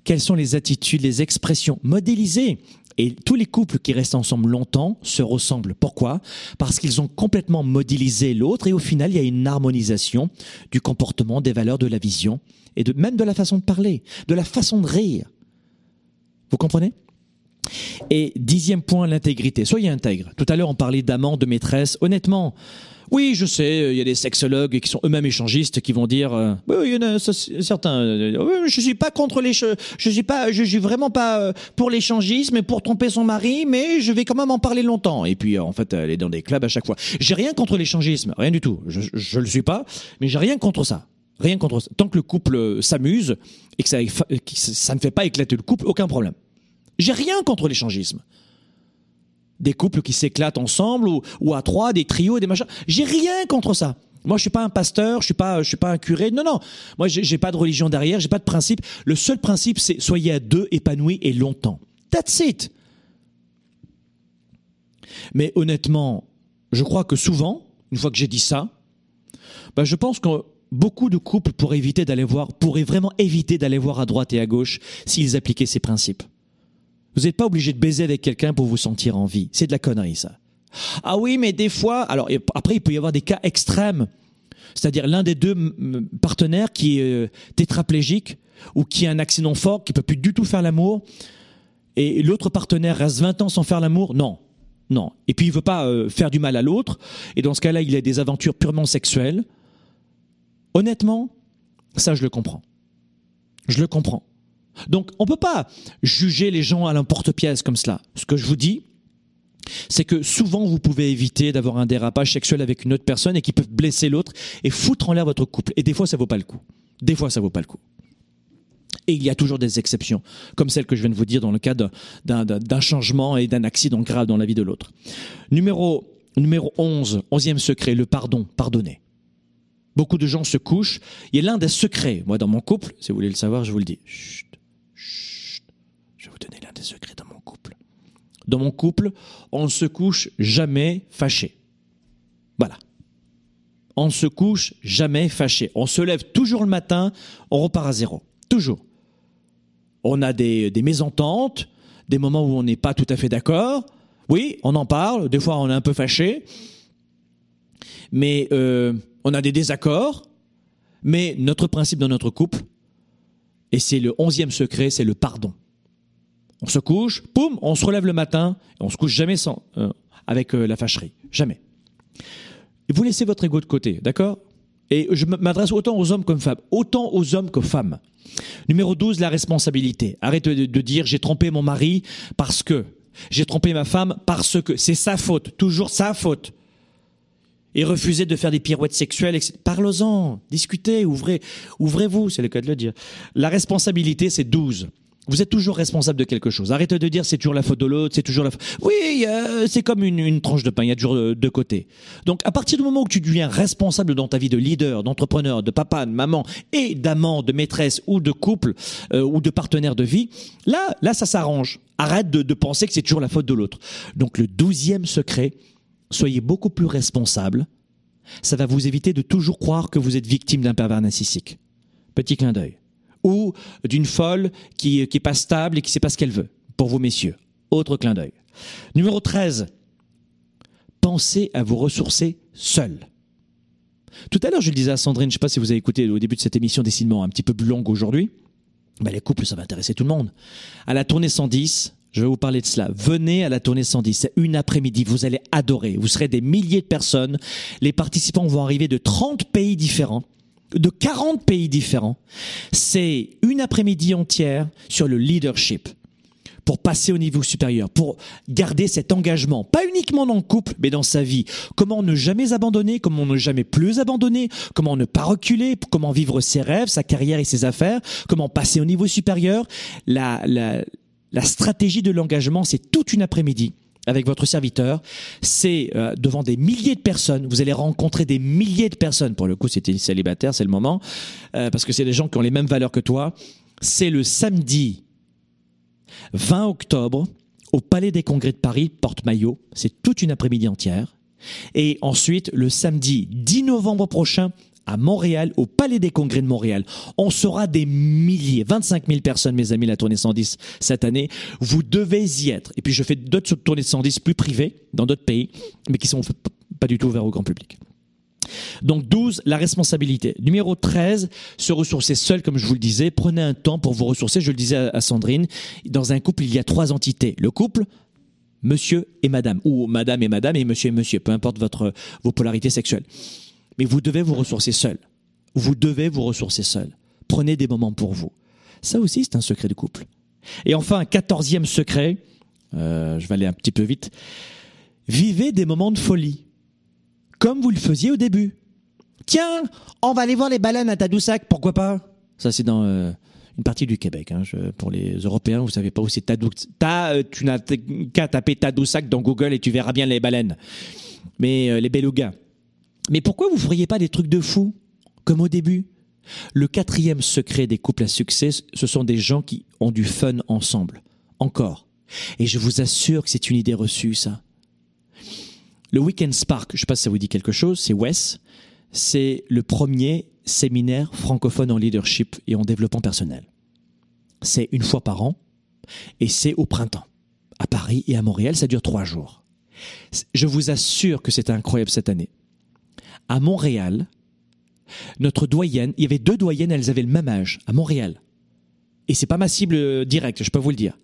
Quelles sont les attitudes, les expressions? Modélisées et tous les couples qui restent ensemble longtemps se ressemblent. Pourquoi? Parce qu'ils ont complètement modélisé l'autre et au final, il y a une harmonisation du comportement, des valeurs, de la vision et même de la façon de parler, de la façon de rire. Vous comprenez? Et dixième point, l'intégrité. Soyez intègre. Tout à l'heure, on parlait d'amant, de maîtresse. Honnêtement, oui, je sais, il y a des sexologues qui sont eux-mêmes échangistes qui vont dire euh, oui, il y en a certains euh, je suis pas contre les je suis pas je suis vraiment pas euh, pour l'échangisme et pour tromper son mari, mais je vais quand même en parler longtemps. Et puis en fait, elle est dans des clubs à chaque fois. J'ai rien contre l'échangisme, rien du tout. Je je le suis pas, mais j'ai rien contre ça. Rien contre ça. Tant que le couple s'amuse et que ça, que ça ne fait pas éclater le couple, aucun problème. J'ai rien contre l'échangisme des couples qui s'éclatent ensemble ou, à trois, des trios, des machins. J'ai rien contre ça. Moi, je suis pas un pasteur, je suis pas, suis pas un curé. Non, non. Moi, j'ai pas de religion derrière, j'ai pas de principe. Le seul principe, c'est soyez à deux, épanouis et longtemps. That's it. Mais honnêtement, je crois que souvent, une fois que j'ai dit ça, bah, je pense que beaucoup de couples pourraient éviter d'aller voir, pourraient vraiment éviter d'aller voir à droite et à gauche s'ils appliquaient ces principes. Vous n'êtes pas obligé de baiser avec quelqu'un pour vous sentir en vie. C'est de la connerie, ça. Ah oui, mais des fois, alors après, il peut y avoir des cas extrêmes. C'est-à-dire l'un des deux partenaires qui est euh, tétraplégique ou qui a un accident fort, qui peut plus du tout faire l'amour, et l'autre partenaire reste 20 ans sans faire l'amour. Non, non. Et puis il veut pas euh, faire du mal à l'autre. Et dans ce cas-là, il a des aventures purement sexuelles. Honnêtement, ça, je le comprends. Je le comprends. Donc on ne peut pas juger les gens à l'emporte-pièce comme cela. Ce que je vous dis, c'est que souvent vous pouvez éviter d'avoir un dérapage sexuel avec une autre personne et qui peut blesser l'autre et foutre en l'air votre couple. Et des fois, ça vaut pas le coup. Des fois, ça vaut pas le coup. Et il y a toujours des exceptions, comme celle que je viens de vous dire dans le cas d'un changement et d'un accident grave dans la vie de l'autre. Numéro Numéro 11, onzième secret, le pardon, pardonner. Beaucoup de gens se couchent. Il y a l'un des secrets. Moi, dans mon couple, si vous voulez le savoir, je vous le dis. Secrets dans mon couple. Dans mon couple, on ne se couche jamais fâché. Voilà. On ne se couche jamais fâché. On se lève toujours le matin, on repart à zéro. Toujours. On a des, des mésententes, des moments où on n'est pas tout à fait d'accord. Oui, on en parle. Des fois, on est un peu fâché. Mais euh, on a des désaccords. Mais notre principe dans notre couple, et c'est le onzième secret, c'est le pardon. On se couche, poum, on se relève le matin, on se couche jamais sans, euh, avec euh, la fâcherie. Jamais. vous laissez votre ego de côté, d'accord? Et je m'adresse autant aux hommes comme femmes, autant aux hommes qu'aux femmes. Numéro 12, la responsabilité. Arrête de dire j'ai trompé mon mari parce que. J'ai trompé ma femme parce que. C'est sa faute, toujours sa faute et refusez de faire des pirouettes sexuelles. Parlez-en, discutez, ouvrez, ouvrez-vous, c'est le cas de le dire. La responsabilité, c'est 12. Vous êtes toujours responsable de quelque chose. Arrêtez de dire c'est toujours la faute de l'autre, c'est toujours la faute. Oui, c'est comme une, tranche de pain, il y a toujours deux côtés. Donc à partir du moment où tu deviens responsable dans ta vie de leader, d'entrepreneur, de papa, de maman et d'amant, de maîtresse ou de couple euh, ou de partenaire de vie, là, là ça s'arrange. Arrête de, de penser que c'est toujours la faute de l'autre. Donc le douzième secret, soyez beaucoup plus responsable. Ça va vous éviter de toujours croire que vous êtes victime d'un pervers narcissique. Petit clin d'œil. Ou d'une folle qui n'est pas stable et qui ne sait pas ce qu'elle veut. Pour vous, messieurs. Autre clin d'œil. Numéro 13. Pensez à vous ressourcer seul. Tout à l'heure, je le disais à Sandrine, je ne sais pas si vous avez écouté au début de cette émission décidément un petit peu plus longue aujourd'hui. Ben, les couples, ça va intéresser tout le monde. À la tournée 110, je vais vous parler de cela. Venez à la tournée 110. C'est une après-midi. Vous allez adorer. Vous serez des milliers de personnes. Les participants vont arriver de 30 pays différents de 40 pays différents. C'est une après-midi entière sur le leadership pour passer au niveau supérieur, pour garder cet engagement, pas uniquement dans le couple, mais dans sa vie. Comment ne jamais abandonner, comment ne jamais plus abandonner, comment ne pas reculer, comment vivre ses rêves, sa carrière et ses affaires, comment passer au niveau supérieur. La, la, la stratégie de l'engagement, c'est toute une après-midi avec votre serviteur, c'est euh, devant des milliers de personnes, vous allez rencontrer des milliers de personnes, pour le coup c'était célibataire, c'est le moment, euh, parce que c'est des gens qui ont les mêmes valeurs que toi, c'est le samedi 20 octobre au Palais des Congrès de Paris, Porte-Maillot, c'est toute une après-midi entière, et ensuite le samedi 10 novembre prochain à Montréal, au Palais des Congrès de Montréal. On sera des milliers, 25 000 personnes, mes amis, la tournée 110 cette année. Vous devez y être. Et puis je fais d'autres tournées 110 plus privées dans d'autres pays, mais qui sont pas du tout ouverts au grand public. Donc 12, la responsabilité. Numéro 13, se ressourcer seul, comme je vous le disais. Prenez un temps pour vous ressourcer. Je le disais à Sandrine, dans un couple, il y a trois entités. Le couple, monsieur et madame, ou madame et madame et monsieur et monsieur, peu importe votre, vos polarités sexuelles. Mais vous devez vous ressourcer seul. Vous devez vous ressourcer seul. Prenez des moments pour vous. Ça aussi, c'est un secret de couple. Et enfin, quatorzième secret, euh, je vais aller un petit peu vite, vivez des moments de folie, comme vous le faisiez au début. Tiens, on va aller voir les baleines à Tadoussac, pourquoi pas? Ça, c'est dans euh, une partie du Québec. Hein. pour les Européens, vous savez pas où c'est Tadoussac. Euh, tu n'as qu'à taper Tadoussac dans Google et tu verras bien les baleines. Mais les belugas, mais pourquoi vous feriez pas des trucs de fou, comme au début? Le quatrième secret des couples à succès, ce sont des gens qui ont du fun ensemble. Encore. Et je vous assure que c'est une idée reçue, ça. Le Weekend Spark, je ne sais pas si ça vous dit quelque chose, c'est Wes. C'est le premier séminaire francophone en leadership et en développement personnel. C'est une fois par an et c'est au printemps. À Paris et à Montréal, ça dure trois jours. Je vous assure que c'est incroyable cette année à Montréal, notre doyenne, il y avait deux doyennes, elles avaient le même âge, à Montréal. Et c'est pas ma cible euh, directe, je peux vous le dire.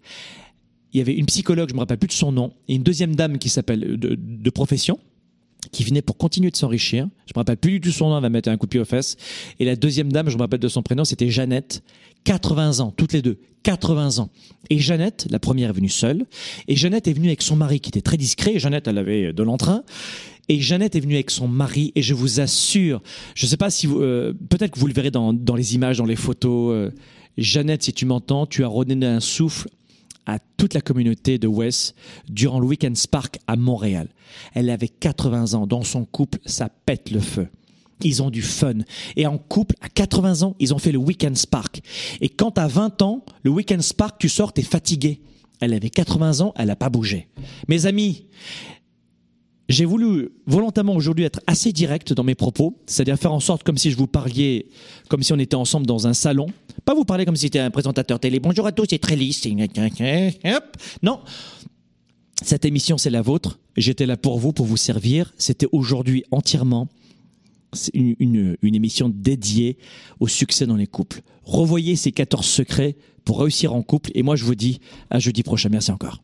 Il y avait une psychologue, je me rappelle plus de son nom, et une deuxième dame qui s'appelle euh, de, profession, qui venait pour continuer de s'enrichir. Je me rappelle plus du tout son nom, elle va mettre un coup de pied aux fesses. Et la deuxième dame, je me rappelle de son prénom, c'était Jeannette, 80 ans, toutes les deux, 80 ans. Et Jeannette, la première est venue seule, et Jeannette est venue avec son mari qui était très discret. Jeannette, elle avait de l'entrain, et Jeannette est venue avec son mari et je vous assure, je ne sais pas si vous, euh, peut-être que vous le verrez dans, les images, dans les photos. Euh, Jeannette, si tu m'entends, tu as redonné un souffle à toute la communauté de West durant le Weekend Spark à Montréal. Elle avait 80 ans. Dans son couple, ça pète le feu. Ils ont du fun. Et en couple, à 80 ans, ils ont fait le Weekend Spark. Et quand à 20 ans, le Weekend Spark, tu sors, t'es fatigué. Elle avait 80 ans, elle n'a pas bougé. Mes amis, j'ai voulu volontairement aujourd'hui être assez direct dans mes propos, c'est-à-dire faire en sorte comme si je vous parliez, comme si on était ensemble dans un salon. Pas vous parler comme si c'était un présentateur télé. Bonjour à tous, c'est très lisse. Non. Cette émission, c'est la vôtre. J'étais là pour vous, pour vous servir. C'était aujourd'hui entièrement une, émission dédiée au succès dans les couples. Revoyez ces 14 secrets pour réussir en couple. Et moi, je vous dis à jeudi prochain. Merci encore.